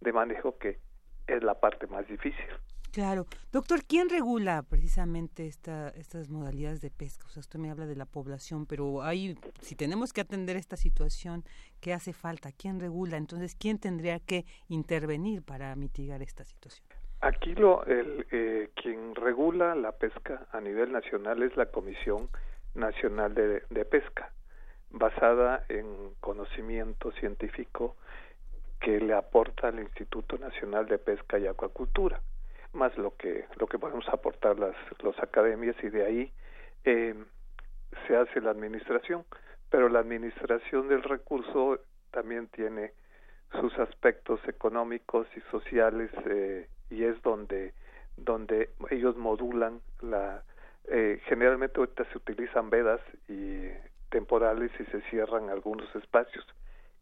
de manejo que es la parte más difícil. Claro. Doctor, ¿quién regula precisamente esta, estas modalidades de pesca? O sea, usted me habla de la población, pero hay, si tenemos que atender esta situación, ¿qué hace falta? ¿Quién regula? Entonces, ¿quién tendría que intervenir para mitigar esta situación? Aquí lo, el, eh, quien regula la pesca a nivel nacional es la Comisión Nacional de, de Pesca, basada en conocimiento científico que le aporta el Instituto Nacional de Pesca y Acuacultura más lo que lo que podemos aportar las los academias y de ahí eh, se hace la administración. Pero la administración del recurso también tiene sus aspectos económicos y sociales eh, y es donde donde ellos modulan la eh, generalmente ahorita se utilizan vedas y temporales y se cierran algunos espacios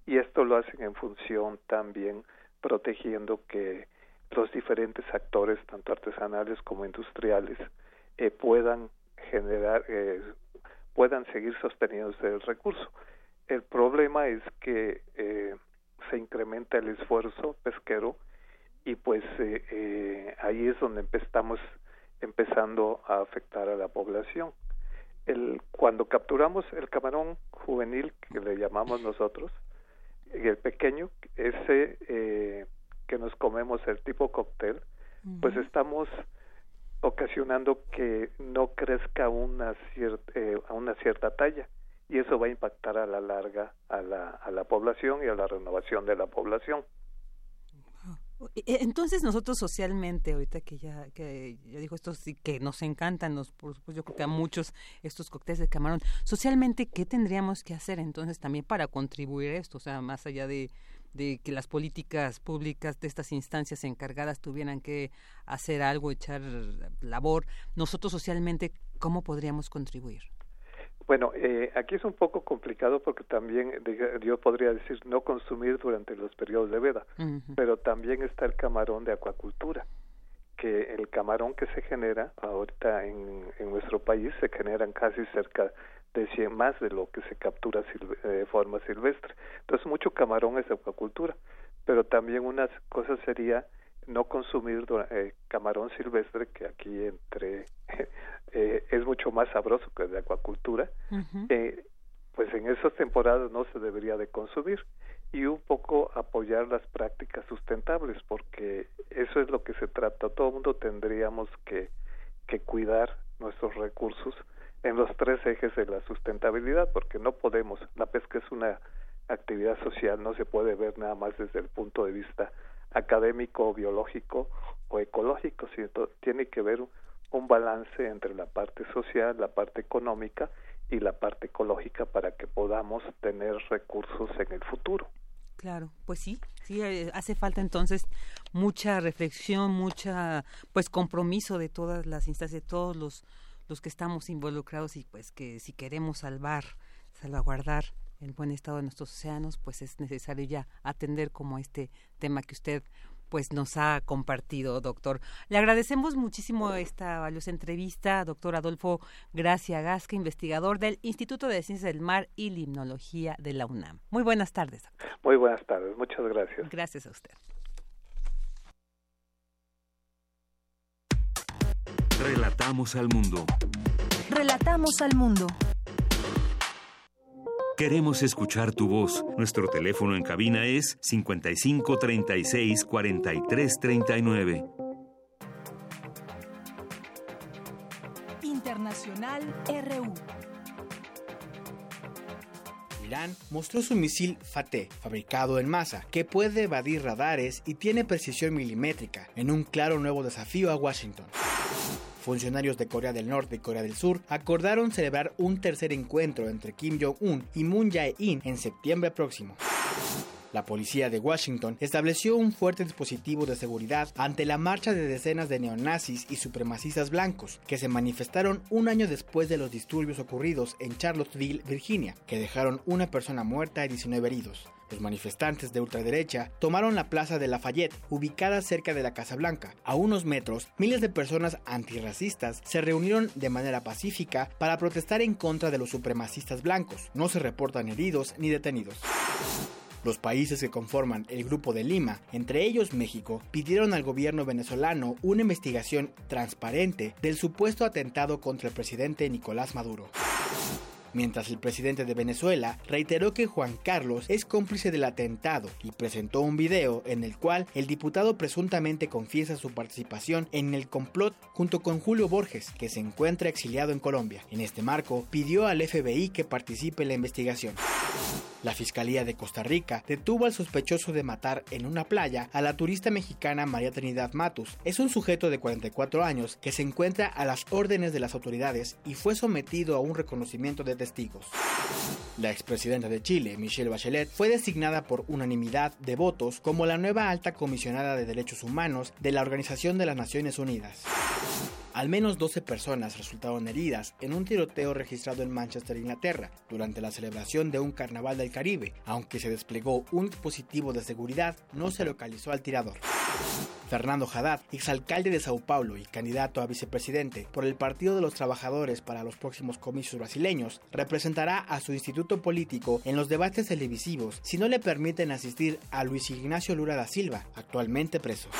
y esto lo hacen en función también protegiendo que los diferentes actores, tanto artesanales como industriales, eh, puedan generar, eh, puedan seguir sosteniéndose el recurso. El problema es que eh, se incrementa el esfuerzo pesquero y pues ahí es donde estamos empezando a afectar a la población. El, cuando capturamos el camarón juvenil, que le llamamos nosotros, el pequeño, ese que nos comemos el tipo cóctel, pues estamos ocasionando que no crezca una cierta, eh, a una cierta talla y eso va a impactar a la larga a la, a la población y a la renovación de la población. E, e, entonces nosotros socialmente, ahorita que ya, que ya dijo esto, sí que nos encantan, nos, por supuesto yo creo que a muchos estos cócteles de camarón, socialmente, ¿qué tendríamos que hacer entonces también para contribuir a esto? O sea, más allá de, de que las políticas públicas de estas instancias encargadas tuvieran que hacer algo, echar labor, nosotros socialmente, ¿cómo podríamos contribuir? Bueno, eh, aquí es un poco complicado porque también yo podría decir no consumir durante los periodos de veda, pero también está el camarón de acuacultura, que el camarón que se genera ahorita en, en nuestro país se generan casi cerca de más de lo que se captura de forma silvestre. Entonces, mucho camarón es acuacultura, pero también una cosa sería no consumir eh, camarón silvestre, que aquí entre eh, es mucho más sabroso que de acuacultura, eh, pues en esas temporadas no se debería de consumir y un poco apoyar las prácticas sustentables, porque eso es lo que se trata. Todo el mundo tendríamos que, que cuidar nuestros recursos en los tres ejes de la sustentabilidad, porque no podemos, la pesca es una actividad social, no se puede ver nada más desde el punto de vista académico, biológico o ecológico, sino tiene que ver un balance entre la parte social, la parte económica y la parte ecológica para que podamos tener recursos en el futuro. Claro, pues sí, sí eh, hace falta entonces mucha reflexión, mucha pues compromiso de todas las instancias, de todos los los que estamos involucrados y pues que si queremos salvar, salvaguardar el buen estado de nuestros océanos, pues es necesario ya atender como este tema que usted pues nos ha compartido, doctor. Le agradecemos muchísimo esta valiosa entrevista, doctor Adolfo Gracia Gasca, investigador del Instituto de Ciencias del Mar y Limnología de la UNAM. Muy buenas tardes. Doctor. Muy buenas tardes, muchas gracias. Gracias a usted. Relatamos al mundo. Relatamos al mundo. Queremos escuchar tu voz. Nuestro teléfono en cabina es 55 36 43 39. Internacional RU. Irán mostró su misil Fateh, fabricado en masa, que puede evadir radares y tiene precisión milimétrica, en un claro nuevo desafío a Washington funcionarios de Corea del Norte y Corea del Sur acordaron celebrar un tercer encuentro entre Kim Jong-un y Moon Jae-in en septiembre próximo. La policía de Washington estableció un fuerte dispositivo de seguridad ante la marcha de decenas de neonazis y supremacistas blancos que se manifestaron un año después de los disturbios ocurridos en Charlottesville, Virginia, que dejaron una persona muerta y 19 heridos. Los manifestantes de ultraderecha tomaron la plaza de Lafayette, ubicada cerca de la Casa Blanca. A unos metros, miles de personas antirracistas se reunieron de manera pacífica para protestar en contra de los supremacistas blancos. No se reportan heridos ni detenidos. Los países que conforman el Grupo de Lima, entre ellos México, pidieron al gobierno venezolano una investigación transparente del supuesto atentado contra el presidente Nicolás Maduro mientras el presidente de Venezuela reiteró que Juan Carlos es cómplice del atentado y presentó un video en el cual el diputado presuntamente confiesa su participación en el complot junto con Julio Borges, que se encuentra exiliado en Colombia. En este marco, pidió al FBI que participe en la investigación. La Fiscalía de Costa Rica detuvo al sospechoso de matar en una playa a la turista mexicana María Trinidad Matus. Es un sujeto de 44 años que se encuentra a las órdenes de las autoridades y fue sometido a un reconocimiento de testigos. La expresidenta de Chile, Michelle Bachelet, fue designada por unanimidad de votos como la nueva alta comisionada de derechos humanos de la Organización de las Naciones Unidas. Al menos 12 personas resultaron heridas en un tiroteo registrado en Manchester, Inglaterra, durante la celebración de un carnaval del Caribe. Aunque se desplegó un dispositivo de seguridad, no se localizó al tirador. Fernando Haddad, exalcalde de Sao Paulo y candidato a vicepresidente por el Partido de los Trabajadores para los próximos comicios brasileños, representará a su instituto político en los debates televisivos si no le permiten asistir a Luis Ignacio Lula da Silva, actualmente preso.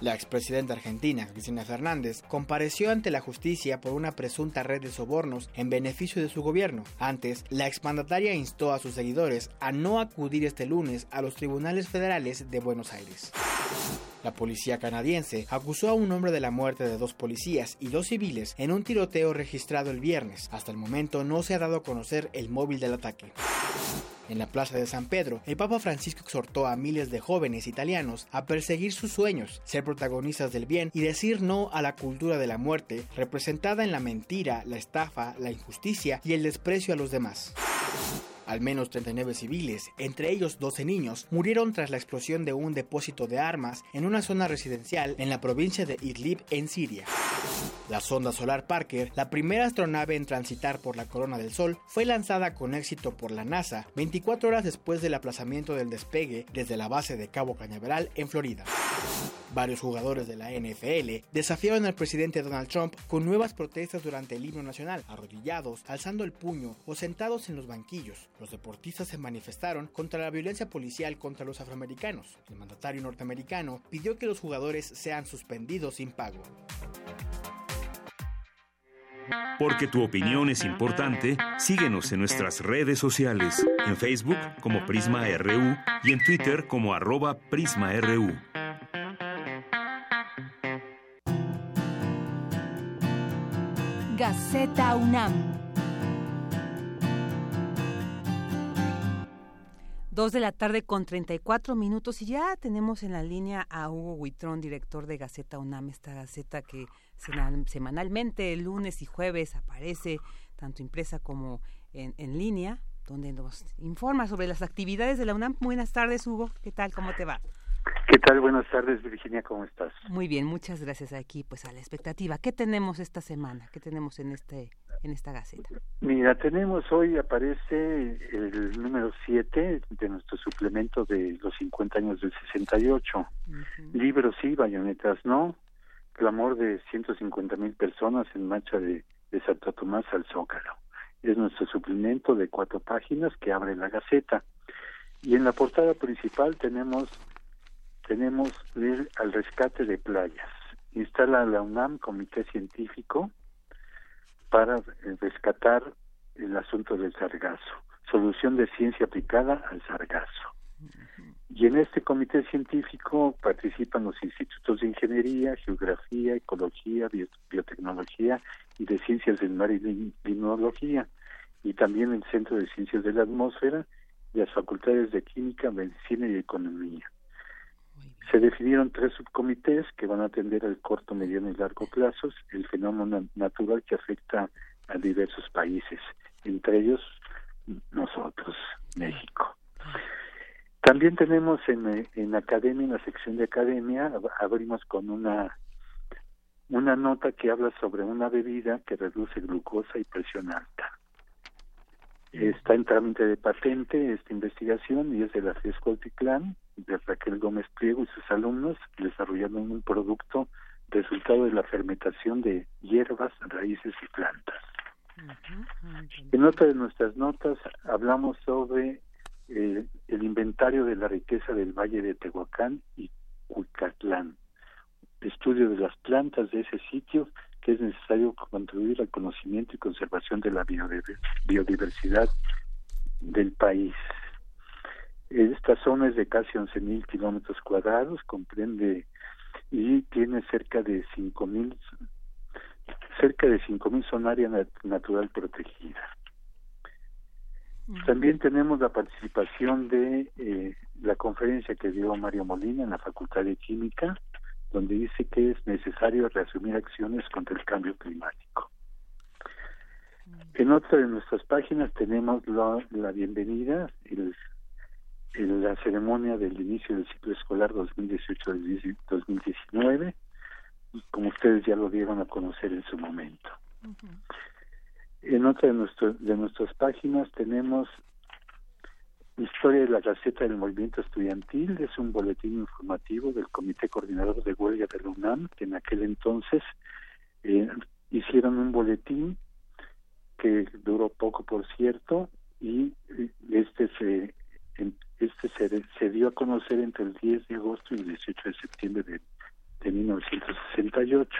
La expresidenta argentina, Cristina Fernández, compareció ante la justicia por una presunta red de sobornos en beneficio de su gobierno. Antes, la exmandataria instó a sus seguidores a no acudir este lunes a los tribunales federales de Buenos Aires. La policía canadiense acusó a un hombre de la muerte de dos policías y dos civiles en un tiroteo registrado el viernes. Hasta el momento no se ha dado a conocer el móvil del ataque. En la Plaza de San Pedro, el Papa Francisco exhortó a miles de jóvenes italianos a perseguir sus sueños, ser protagonistas del bien y decir no a la cultura de la muerte, representada en la mentira, la estafa, la injusticia y el desprecio a los demás. Al menos 39 civiles, entre ellos 12 niños, murieron tras la explosión de un depósito de armas en una zona residencial en la provincia de Idlib, en Siria. La sonda solar Parker, la primera astronave en transitar por la corona del Sol, fue lanzada con éxito por la NASA 24 horas después del aplazamiento del despegue desde la base de Cabo Cañaveral en Florida. Varios jugadores de la NFL desafiaron al presidente Donald Trump con nuevas protestas durante el himno nacional, arrodillados, alzando el puño o sentados en los banquillos. Los deportistas se manifestaron contra la violencia policial contra los afroamericanos. El mandatario norteamericano pidió que los jugadores sean suspendidos sin pago. Porque tu opinión es importante, síguenos en nuestras redes sociales, en Facebook como Prisma RU y en Twitter como arroba PrismaRU. Gaceta UNAM. Dos de la tarde con 34 minutos y ya tenemos en la línea a Hugo Huitrón, director de Gaceta UNAM, esta gaceta que semanalmente, lunes y jueves, aparece tanto impresa como en, en línea, donde nos informa sobre las actividades de la UNAM. Buenas tardes, Hugo. ¿Qué tal? ¿Cómo te va? ¿Qué tal? Buenas tardes, Virginia, ¿cómo estás? Muy bien, muchas gracias aquí, pues a la expectativa. ¿Qué tenemos esta semana? ¿Qué tenemos en este en esta gaceta? Mira, tenemos hoy aparece el número 7 de nuestro suplemento de los 50 años del 68. Libros sí, bayonetas no. Clamor de 150 mil personas en marcha de, de Santo Tomás al Zócalo. Es nuestro suplemento de cuatro páginas que abre la gaceta. Y en la portada principal tenemos tenemos ir al rescate de playas. Instala la UNAM comité científico para rescatar el asunto del sargazo, solución de ciencia aplicada al sargazo. Y en este comité científico participan los institutos de ingeniería, geografía, ecología, biotecnología y de ciencias del mar y limnología, y también el Centro de Ciencias de la Atmósfera y las facultades de Química, Medicina y Economía. Se definieron tres subcomités que van a atender al corto, mediano y largo plazos el fenómeno natural que afecta a diversos países, entre ellos nosotros, México. También tenemos en, academia, en la sección de academia, abrimos con una una nota que habla sobre una bebida que reduce glucosa y presión alta. Está en trámite de patente esta investigación y es de la Fiesco Altitlán, de Raquel Gómez Pliego y sus alumnos, desarrollando un producto resultado de la fermentación de hierbas, raíces y plantas. En otra de nuestras notas hablamos sobre eh, el inventario de la riqueza del Valle de Tehuacán y Cuicatlán, estudio de las plantas de ese sitio que es necesario contribuir al conocimiento y conservación de la biodiversidad del país. Esta zona es de casi 11.000 kilómetros cuadrados, comprende y tiene cerca de 5.000 cerca de 5.000 son área natural protegida. También tenemos la participación de eh, la conferencia que dio Mario Molina en la Facultad de Química, donde dice que es necesario reasumir acciones contra el cambio climático. En otra de nuestras páginas tenemos la, bienvenida, el, la ceremonia del inicio del ciclo escolar 2018-2019, como ustedes ya lo dieron a conocer en su momento. En otra de, nuestro, de nuestras páginas tenemos Historia de la Gaceta del Movimiento Estudiantil, es un boletín informativo del Comité Coordinador de Huelga de la UNAM, que en aquel entonces eh, hicieron un boletín que duró poco, por cierto, y este se este se, se dio a conocer entre el 10 de agosto y el 18 de septiembre de, de 1968.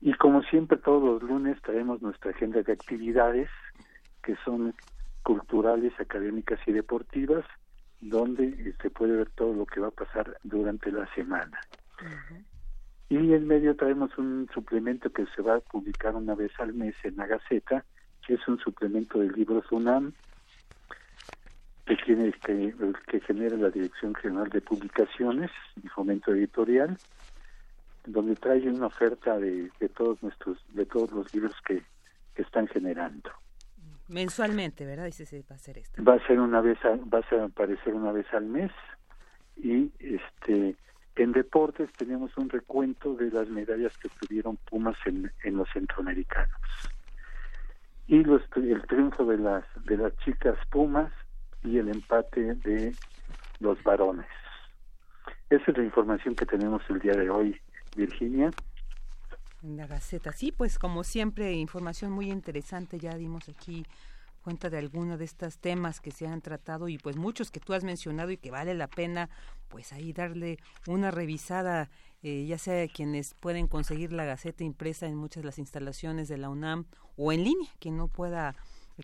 Y como siempre, todos los lunes traemos nuestra agenda de actividades que son culturales, académicas y deportivas, donde se puede ver todo lo que va a pasar durante la semana. Y en medio traemos un suplemento que se va a publicar una vez al mes en la Gaceta, que es un suplemento del libro UNAM, que, tiene, que, que genera la Dirección General de Publicaciones y Fomento Editorial, donde trae una oferta de, de todos nuestros de todos los libros que, están generando. Mensualmente verdad dice se va a hacer esto. Va a ser una vez va a aparecer una vez al mes. Y este en deportes tenemos un recuento de las medallas que tuvieron Pumas en, en los centroamericanos. Y los, el triunfo de las de las chicas Pumas y el empate de los varones. Esa es la información que tenemos el día de hoy, Virginia. En la Gaceta, sí, pues como siempre, información muy interesante, ya dimos aquí cuenta de algunos de estos temas que se han tratado y pues muchos que tú has mencionado y que vale la pena pues ahí darle una revisada, eh, ya sea quienes pueden conseguir la Gaceta impresa en muchas de las instalaciones de la UNAM o en línea, quien no pueda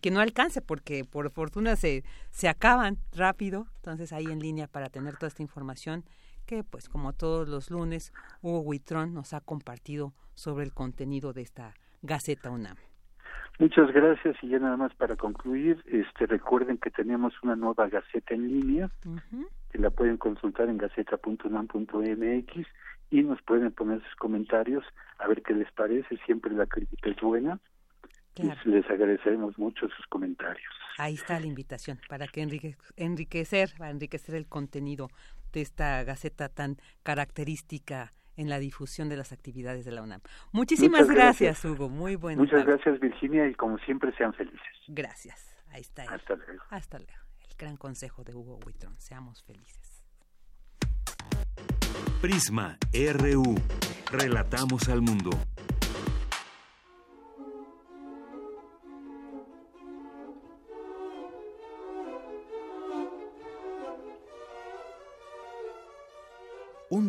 que no alcance porque por fortuna se, se acaban rápido, entonces ahí en línea para tener toda esta información que pues como todos los lunes Hugo Huitrón nos ha compartido sobre el contenido de esta Gaceta UNAM. Muchas gracias y ya nada más para concluir, este recuerden que tenemos una nueva Gaceta en línea que la pueden consultar en gaceta.unam.mx y nos pueden poner sus comentarios a ver qué les parece, siempre la crítica es buena les agradeceremos mucho sus comentarios. Ahí está la invitación para que enriquecer, para enriquecer el contenido de esta gaceta tan característica en la difusión de las actividades de la UNAM. Muchísimas gracias, Hugo. Muy bueno. Muchas gracias, Virginia, y como siempre, sean felices. Gracias. Ahí está. Hasta luego. Hasta luego. El gran consejo de Hugo Huitrón. Seamos felices. Prisma RU. Relatamos al mundo.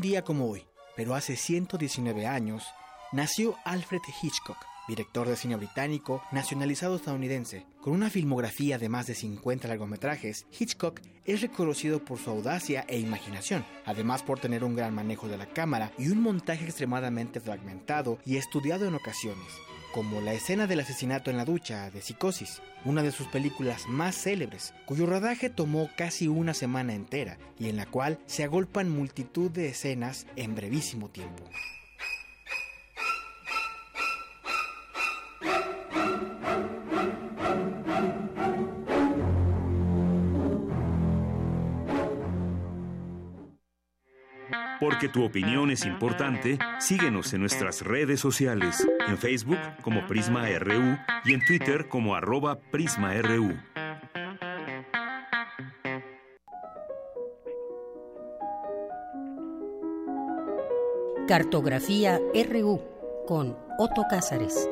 Día como hoy, pero hace 119 años, nació Alfred Hitchcock, director de cine británico nacionalizado estadounidense. Con una filmografía de más de 50 largometrajes, Hitchcock es reconocido por su audacia e imaginación, además por tener un gran manejo de la cámara y un montaje extremadamente fragmentado y estudiado en ocasiones como la escena del asesinato en la ducha de Psicosis, una de sus películas más célebres, cuyo rodaje tomó casi una semana entera y en la cual se agolpan multitud de escenas en brevísimo tiempo. Porque tu opinión es importante, síguenos en nuestras redes sociales, en Facebook como Prisma RU y en Twitter como arroba PrismaRU. Cartografía RU con Otto Cázares.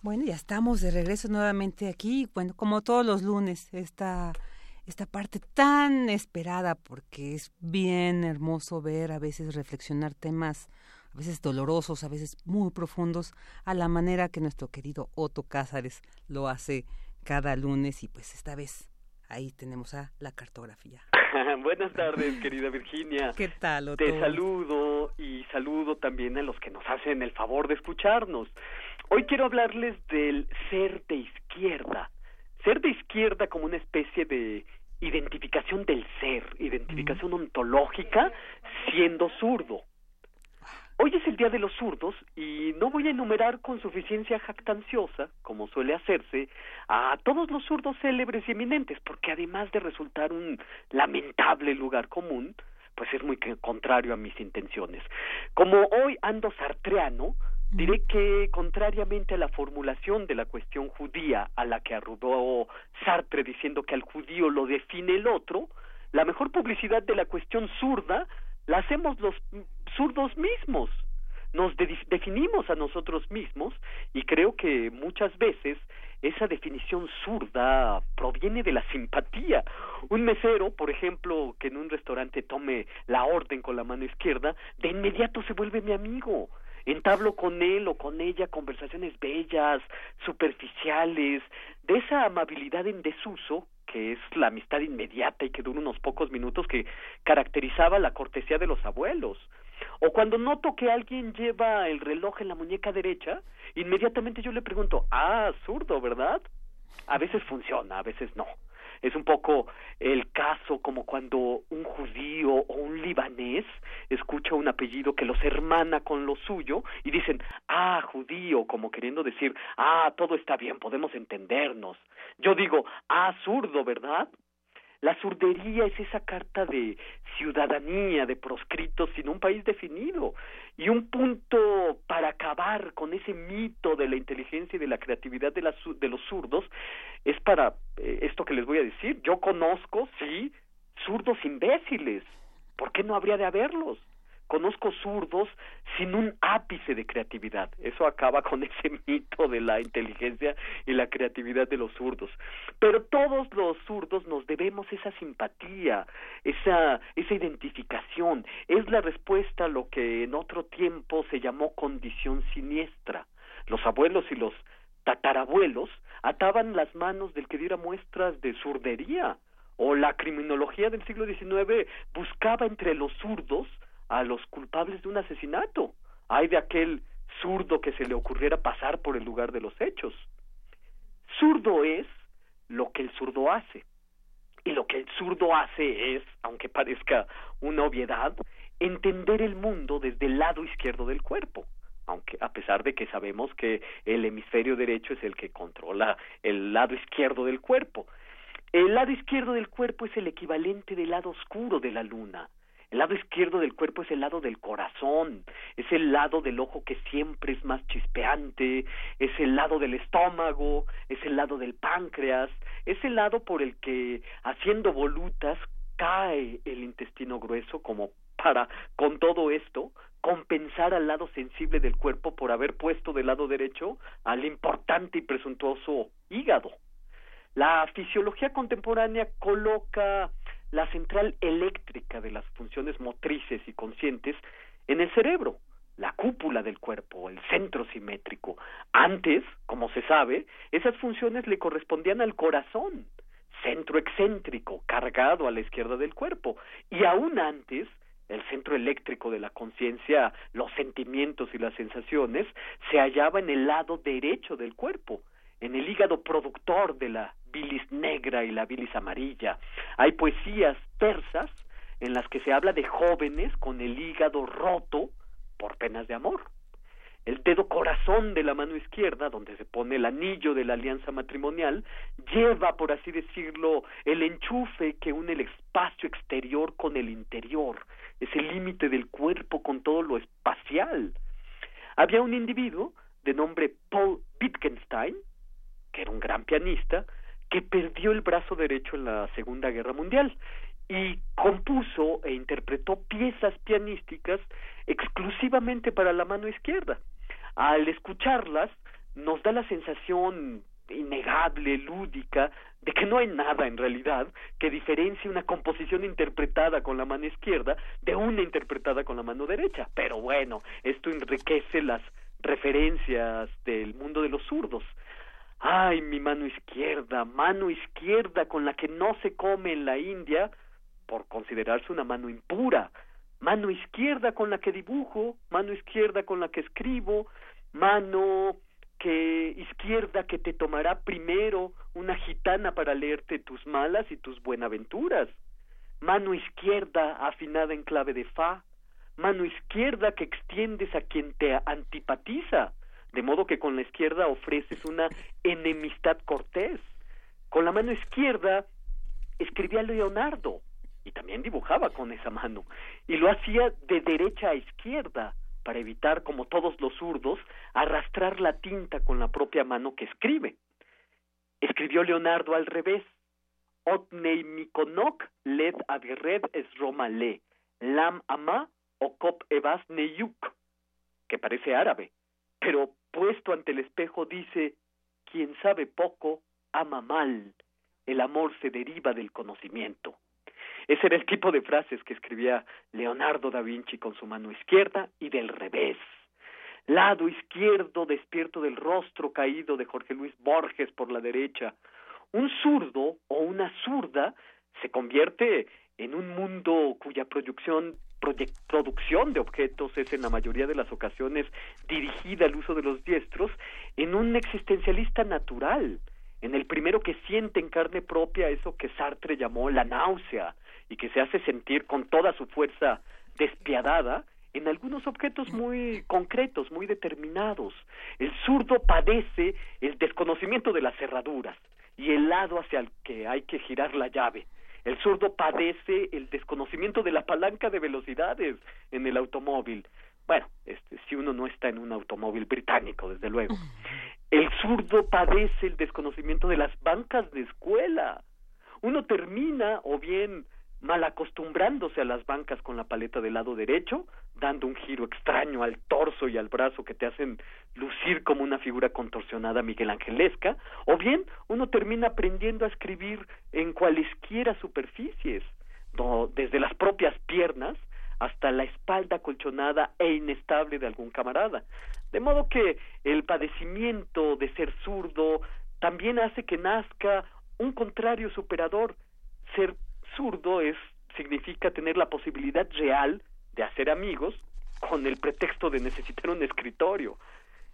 Bueno, ya estamos de regreso nuevamente aquí, bueno, como todos los lunes, esta, esta parte tan esperada, porque es bien hermoso ver, a veces reflexionar temas, a veces dolorosos, a veces muy profundos, a la manera que nuestro querido Otto Cázares lo hace cada lunes y pues esta vez ahí tenemos a la cartografía. Buenas tardes, querida Virginia. ¿Qué tal, Otto? Te saludo y saludo también a los que nos hacen el favor de escucharnos. Hoy quiero hablarles del ser de izquierda. Ser de izquierda como una especie de identificación del ser, identificación ontológica siendo zurdo. Hoy es el Día de los Zurdos y no voy a enumerar con suficiencia jactanciosa, como suele hacerse, a todos los zurdos célebres y eminentes, porque además de resultar un lamentable lugar común, pues es muy contrario a mis intenciones. Como hoy ando sartreano, Diré que, contrariamente a la formulación de la cuestión judía a la que arrugó Sartre diciendo que al judío lo define el otro, la mejor publicidad de la cuestión zurda la hacemos los zurdos mismos. Nos definimos a nosotros mismos y creo que muchas veces esa definición zurda proviene de la simpatía. Un mesero, por ejemplo, que en un restaurante tome la orden con la mano izquierda, de inmediato se vuelve mi amigo entablo con él o con ella conversaciones bellas, superficiales, de esa amabilidad en desuso que es la amistad inmediata y que dura unos pocos minutos que caracterizaba la cortesía de los abuelos. O cuando noto que alguien lleva el reloj en la muñeca derecha, inmediatamente yo le pregunto, ah, zurdo, ¿verdad? A veces funciona, a veces no es un poco el caso como cuando un judío o un libanés escucha un apellido que los hermana con lo suyo y dicen, ah, judío, como queriendo decir, ah, todo está bien, podemos entendernos. Yo digo, ah, zurdo, ¿verdad? La surdería es esa carta de ciudadanía, de proscritos sin un país definido. Y un punto para acabar con ese mito de la inteligencia y de la creatividad de, de los zurdos es para eh, esto que les voy a decir. Yo conozco, sí, zurdos imbéciles. ¿Por qué no habría de haberlos? Conozco zurdos sin un ápice de creatividad. Eso acaba con ese mito de la inteligencia y la creatividad de los zurdos. Pero todos los zurdos nos debemos esa simpatía, esa, esa identificación. Es la respuesta a lo que en otro tiempo se llamó condición siniestra. Los abuelos y los tatarabuelos ataban las manos del que diera muestras de zurdería o la criminología del siglo XIX buscaba entre los zurdos a los culpables de un asesinato. Hay de aquel zurdo que se le ocurriera pasar por el lugar de los hechos. Zurdo es lo que el zurdo hace. Y lo que el zurdo hace es, aunque parezca una obviedad, entender el mundo desde el lado izquierdo del cuerpo aunque a pesar de que sabemos que el hemisferio derecho es el que controla el lado izquierdo del cuerpo. El lado izquierdo del cuerpo es el equivalente del lado oscuro de la luna. El lado izquierdo del cuerpo es el lado del corazón, es el lado del ojo que siempre es más chispeante, es el lado del estómago, es el lado del páncreas, es el lado por el que haciendo volutas cae el intestino grueso como para con todo esto compensar al lado sensible del cuerpo por haber puesto del lado derecho al importante y presuntuoso hígado. La fisiología contemporánea coloca la central eléctrica de las funciones motrices y conscientes en el cerebro, la cúpula del cuerpo, el centro simétrico. Antes, como se sabe, esas funciones le correspondían al corazón, centro excéntrico, cargado a la izquierda del cuerpo, y aún antes, el centro eléctrico de la conciencia, los sentimientos y las sensaciones, se hallaba en el lado derecho del cuerpo, en el hígado productor de la bilis negra y la bilis amarilla. Hay poesías persas en las que se habla de jóvenes con el hígado roto por penas de amor. El dedo corazón de la mano izquierda, donde se pone el anillo de la alianza matrimonial, lleva, por así decirlo, el enchufe que une el espacio exterior con el interior, es el límite del cuerpo con todo lo espacial. Había un individuo de nombre Paul Wittgenstein, que era un gran pianista, que perdió el brazo derecho en la Segunda Guerra Mundial y compuso e interpretó piezas pianísticas exclusivamente para la mano izquierda. Al escucharlas, nos da la sensación innegable, lúdica, de que no hay nada en realidad que diferencie una composición interpretada con la mano izquierda de una interpretada con la mano derecha. Pero bueno, esto enriquece las referencias del mundo de los zurdos. Ay, mi mano izquierda, mano izquierda con la que no se come en la India por considerarse una mano impura, mano izquierda con la que dibujo, mano izquierda con la que escribo, mano que izquierda que te tomará primero una gitana para leerte tus malas y tus buenaventuras, mano izquierda afinada en clave de fa, mano izquierda que extiendes a quien te antipatiza, de modo que con la izquierda ofreces una enemistad cortés. Con la mano izquierda escribía Leonardo y también dibujaba con esa mano y lo hacía de derecha a izquierda para evitar, como todos los zurdos, arrastrar la tinta con la propia mano que escribe. Escribió Leonardo al revés. Otnei mikonok led adgered es le, lam ama o kop evas neyuk, que parece árabe, pero puesto ante el espejo dice, quien sabe poco, ama mal, el amor se deriva del conocimiento. Ese era el tipo de frases que escribía Leonardo da Vinci con su mano izquierda y del revés. Lado izquierdo despierto del rostro caído de Jorge Luis Borges por la derecha. Un zurdo o una zurda se convierte en un mundo cuya producción producción de objetos es en la mayoría de las ocasiones dirigida al uso de los diestros, en un existencialista natural, en el primero que siente en carne propia eso que Sartre llamó la náusea y que se hace sentir con toda su fuerza despiadada en algunos objetos muy concretos, muy determinados. El zurdo padece el desconocimiento de las cerraduras y el lado hacia el que hay que girar la llave. El zurdo padece el desconocimiento de la palanca de velocidades en el automóvil. Bueno, este, si uno no está en un automóvil británico, desde luego. El zurdo padece el desconocimiento de las bancas de escuela. Uno termina o bien mal acostumbrándose a las bancas con la paleta del lado derecho, dando un giro extraño al torso y al brazo que te hacen lucir como una figura contorsionada miguelangelesca, o bien uno termina aprendiendo a escribir en cualesquiera superficies, desde las propias piernas hasta la espalda colchonada e inestable de algún camarada. De modo que el padecimiento de ser zurdo también hace que nazca un contrario superador, ser zurdo es significa tener la posibilidad real de hacer amigos con el pretexto de necesitar un escritorio.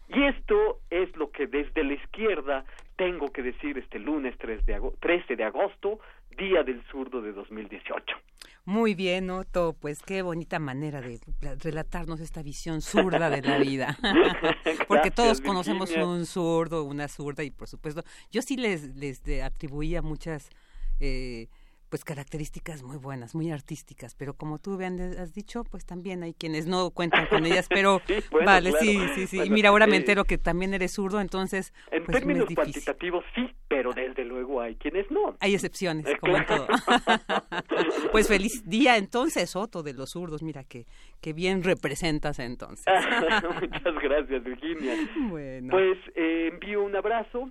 Y esto es lo que desde la izquierda tengo que decir este lunes 3 de 13 de agosto, día del zurdo de 2018. Muy bien, Otto, pues qué bonita manera de relatarnos esta visión zurda de la vida. Porque todos conocemos un zurdo, una zurda y por supuesto, yo sí les, les atribuía muchas... Eh, pues características muy buenas, muy artísticas, pero como tú bien has dicho, pues también hay quienes no cuentan con ellas, pero vale, sí, sí, sí. y mira, ahora me entero que también eres zurdo, entonces en pues, términos cuantitativos sí, pero desde luego hay quienes no. Hay excepciones, eh, como en todo. pues feliz día entonces, Otto, de los zurdos, mira que, que bien representas entonces. Muchas gracias, Virginia. Bueno. Pues eh, envío un abrazo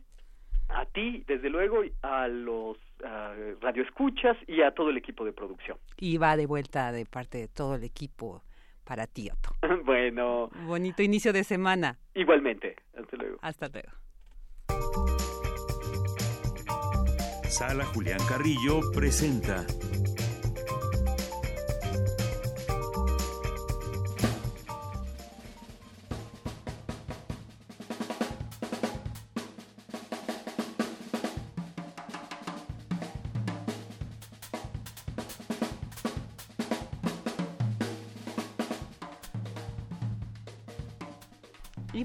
a ti, desde luego, a los radioescuchas y a todo el equipo de producción. Y va de vuelta de parte de todo el equipo para ti, Otto. bueno. Bonito inicio de semana. Igualmente. Hasta luego. Hasta luego. Sala Julián Carrillo presenta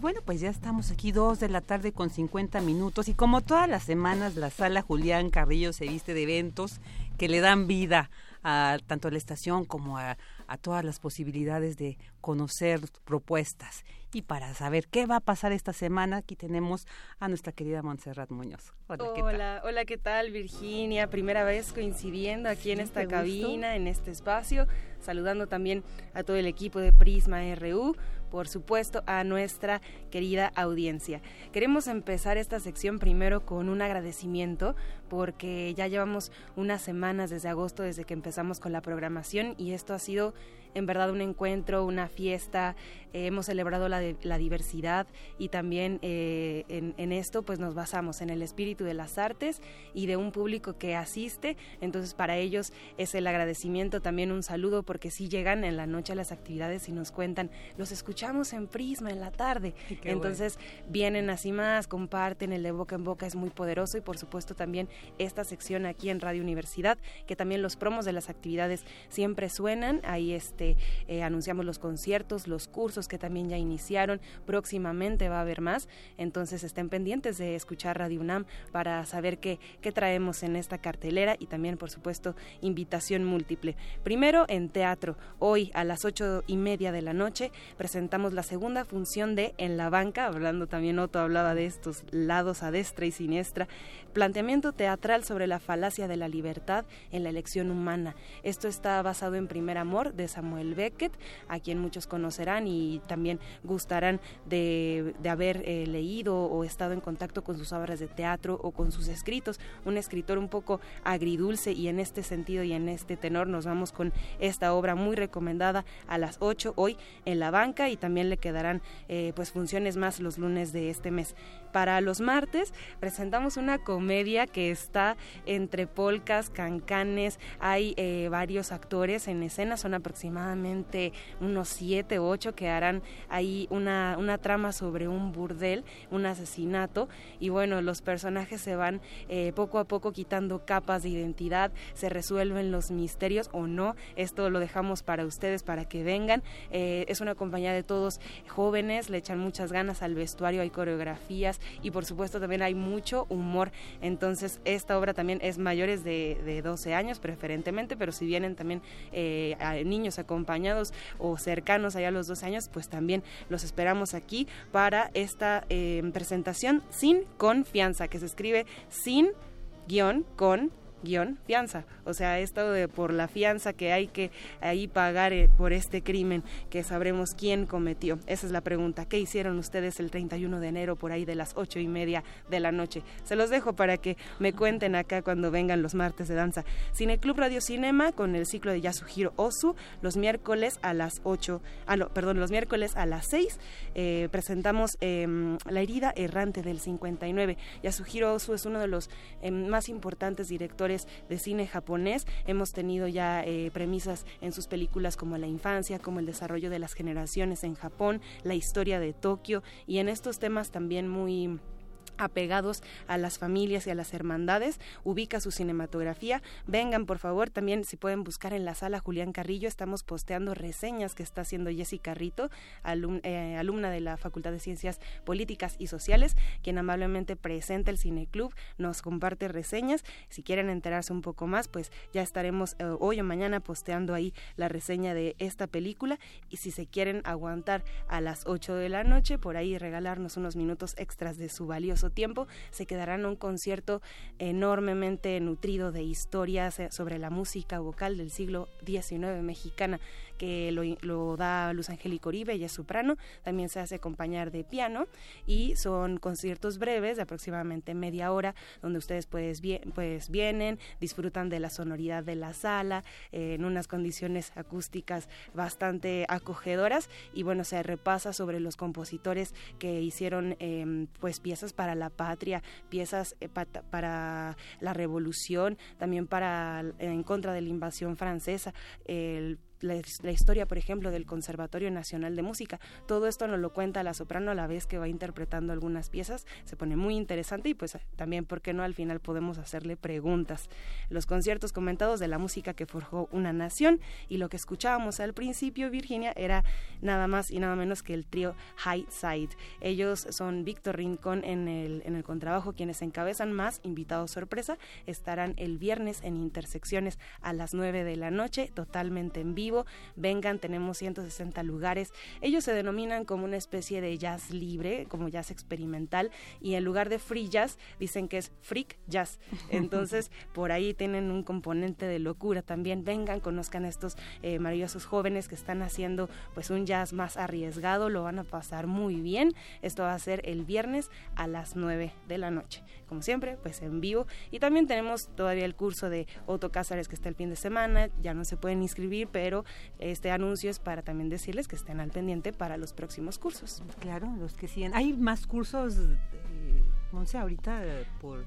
bueno, pues ya estamos aquí dos de la tarde con 50 minutos y como todas las semanas la sala Julián Carrillo se viste de eventos que le dan vida a tanto a la estación como a, a todas las posibilidades de conocer propuestas. Y para saber qué va a pasar esta semana, aquí tenemos a nuestra querida Montserrat Muñoz. Hola, ¿qué tal? Hola, ¿qué tal Virginia? Primera vez coincidiendo aquí en esta cabina, en este espacio, saludando también a todo el equipo de Prisma RU, por supuesto a nuestra querida audiencia. Queremos empezar esta sección primero con un agradecimiento porque ya llevamos unas semanas desde agosto desde que empezamos con la programación y esto ha sido en verdad un encuentro, una fiesta, eh, hemos celebrado la, la, diversidad y también eh, en, en, esto pues nos basamos en el espíritu de las artes y de un público que asiste, entonces para ellos es el agradecimiento, también un saludo porque si llegan en la noche a las actividades y nos cuentan, los escuchamos en Prisma en la tarde, entonces vienen así más, comparten, el de boca en boca es muy poderoso y por supuesto también esta sección aquí en Radio Universidad, que también los promos de las actividades siempre suenan, ahí este este, eh, anunciamos los conciertos, los cursos que también ya iniciaron, próximamente va a haber más, entonces estén pendientes de escuchar Radio UNAM para saber qué, qué traemos en esta cartelera y también, por supuesto, invitación múltiple. Primero en teatro, hoy a las ocho y media de la noche presentamos la segunda función de En la banca, hablando también Otto hablaba de estos lados a destra y siniestra, planteamiento teatral sobre la falacia de la libertad en la elección humana. Esto está basado en Primer Amor de Samuel el Beckett, a quien muchos conocerán y también gustarán de, haber eh, leído o estado en contacto con sus obras de teatro o con sus escritos. Un escritor un poco agridulce y en este sentido y en este tenor nos vamos con esta obra muy recomendada a las 8 hoy en la banca y también le quedarán eh, pues funciones más los lunes de este mes. Para los martes presentamos una comedia que está entre polcas, cancanes, hay eh, varios actores en escena, son aproximadamente unos siete o ocho que harán ahí una, una trama sobre un burdel, un asesinato y bueno, los personajes se van eh, poco a poco quitando capas de identidad, se resuelven los misterios o no, esto lo dejamos para ustedes para que vengan, eh, es una compañía de todos jóvenes, le echan muchas ganas al vestuario, hay coreografías y por supuesto también hay mucho humor, entonces esta obra también es mayores de, de 12 años preferentemente, pero si vienen también eh, niños a acompañados o cercanos allá a los dos años, pues también los esperamos aquí para esta eh, presentación sin confianza, que se escribe sin guion con guion fianza. O sea, esto de por la fianza que hay que ahí pagar eh, por este crimen que sabremos quién cometió. Esa es la pregunta. ¿Qué hicieron ustedes el 31 de enero por ahí de las ocho y media de la noche? Se los dejo para que me cuenten acá cuando vengan los martes de danza. Cineclub Radio Cinema con el ciclo de Yasuhiro Osu los miércoles a las 8, ah no, perdón, los miércoles a las 6 eh, presentamos em, La herida errante del 59. Yasuhiro Osu es uno de los em, más importantes directores de cine japonés. Hemos tenido ya eh, premisas en sus películas como la infancia, como el desarrollo de las generaciones en Japón, la historia de Tokio y en estos temas también muy apegados a las familias y a las hermandades, ubica su cinematografía. Vengan, por favor, también si pueden buscar en la sala Julián Carrillo, estamos posteando reseñas que está haciendo Jessica Rito, eh, alumna de la Facultad de Ciencias Políticas y Sociales, quien amablemente presenta el Cineclub, nos comparte reseñas. Si quieren enterarse un poco más, pues ya estaremos eh, hoy o mañana posteando ahí la reseña de esta película y si se quieren aguantar a las 8 de la noche, por ahí regalarnos unos minutos extras de su valioso tiempo, se quedarán un concierto enormemente nutrido de historias eh, sobre la música vocal del siglo XIX mexicana que lo, da Luz Angélica Oribe, ella es soprano, también se hace acompañar de piano y son conciertos breves de aproximadamente media hora donde ustedes pues, pues vienen, disfrutan de la sonoridad de la sala eh, en unas condiciones acústicas bastante acogedoras y bueno, se repasa sobre los compositores que hicieron em, pues piezas para la patria, piezas eh, para la revolución, también para en contra de la invasión francesa, el la, historia, por ejemplo, del Conservatorio Nacional de Música. Todo esto nos lo cuenta la soprano a la vez que va interpretando algunas piezas. Se pone muy interesante y pues también, ¿por qué no? Al final podemos hacerle preguntas. Los conciertos comentados de la música que forjó una nación y lo que escuchábamos al principio, Virginia, era nada más y nada menos que el trío High Side. Ellos son Víctor Rincón en el, en el contrabajo, quienes encabezan más invitados sorpresa. Estarán el viernes en Intersecciones a las 9 de la noche, totalmente en vivo vivo. Vengan, tenemos 160 lugares. Ellos se denominan como una especie de jazz libre, como jazz experimental, y en lugar de free jazz dicen que es freak jazz. Entonces, por ahí tienen un componente de locura también. Vengan, conozcan a estos eh, maravillosos jóvenes que están haciendo pues un jazz más arriesgado, lo van a pasar muy bien. Esto va a ser el viernes a las 9 de la noche. Como siempre, pues en vivo. Y también tenemos todavía el curso de Otto Cázares que está el fin de semana. Ya no se pueden inscribir, pero este anuncio es para también decirles que estén al pendiente para los próximos cursos. Claro, los que siguen. Hay más cursos, eh, sé ahorita por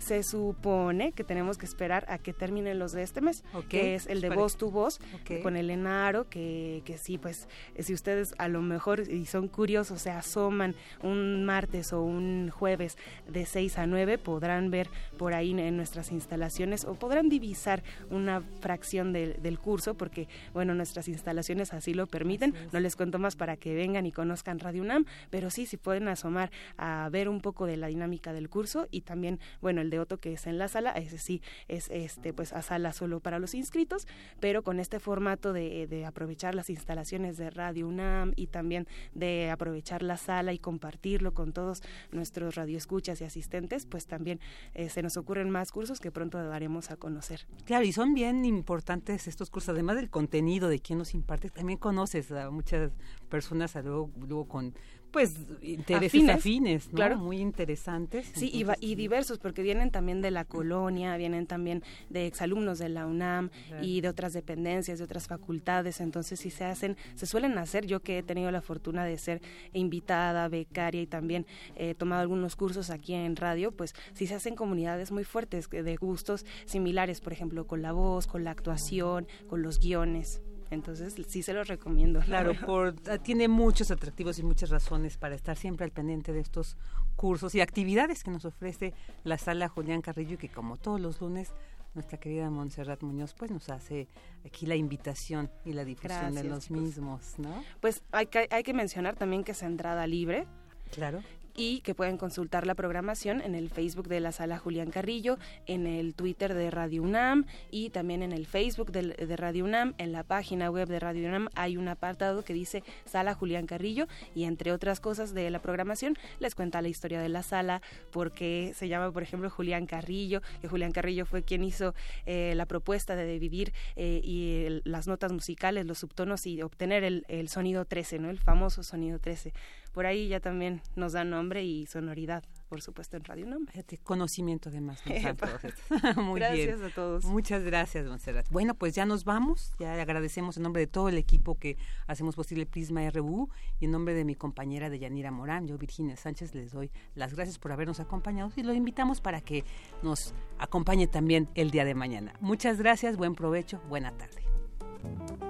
se supone que tenemos que esperar a que terminen los de este mes, que es el de voz tu voz, con el Enaro, que, que sí, pues si ustedes a lo mejor y son curiosos, se asoman un martes o un jueves de 6 a 9, podrán ver por ahí en nuestras instalaciones o podrán divisar una fracción del curso, porque bueno, nuestras instalaciones así lo permiten. No les cuento más para que vengan y conozcan Radio UNAM, pero sí, si pueden asomar a ver un poco de la dinámica del curso y también, bueno, el de Otto que es en la sala, ese sí es este pues a sala solo para los inscritos, pero con este formato de, de aprovechar las instalaciones de Radio UNAM y también de aprovechar la sala y compartirlo con todos nuestros radioescuchas y asistentes, pues también eh, se nos ocurren más cursos que pronto daremos a conocer. Claro, y son bien importantes estos cursos, además del contenido de quién nos imparte, también conoces a muchas personas luego, luego con pues intereses afines, claro. muy interesantes. Sí, y, y, diversos, porque vienen también de la colonia, vienen también de exalumnos de la UNAM y de otras dependencias, de otras facultades, entonces sí se hacen, se suelen hacer, yo que he tenido la fortuna de ser invitada, becaria y también he tomado algunos cursos aquí en radio, pues sí se hacen comunidades muy fuertes de gustos similares, por ejemplo, con la voz, con la actuación, con los guiones. Entonces sí se los recomiendo. Claro, por, ah, tiene muchos atractivos y muchas razones para estar siempre al pendiente de estos cursos y actividades que nos ofrece la sala Julián Carrillo y que como todos los lunes nuestra querida Montserrat Muñoz pues nos hace aquí la invitación y la difusión de los mismos, ¿no? Pues hay que, hay que mencionar también que es entrada libre. Claro y que pueden consultar la programación en el Facebook de la sala Julián Carrillo, en el Twitter de Radio UNAM y también en el Facebook de, Radio UNAM. En la página web de Radio UNAM hay un apartado que dice Sala Julián Carrillo y entre otras cosas de la programación les cuenta la historia de la sala, porque se llama, por ejemplo, Julián Carrillo, que Julián Carrillo fue quien hizo eh, la propuesta de dividir eh, y las notas musicales, los subtonos y obtener el, el sonido 13, ¿no? El famoso sonido 13 por ahí ya también nos da nombre y sonoridad por supuesto, en Radio UNAM. Conocimiento de más. Muy gracias a todos. Muchas gracias, Monserrat. Bueno, pues ya nos vamos. Ya agradecemos en nombre de todo el equipo que hacemos posible Prisma RU y en nombre de mi compañera de Yanira Morán, yo Virginia Sánchez, les doy las gracias por habernos acompañado y lo invitamos para que nos acompañe también el día de mañana. Muchas gracias, buen provecho, buena tarde.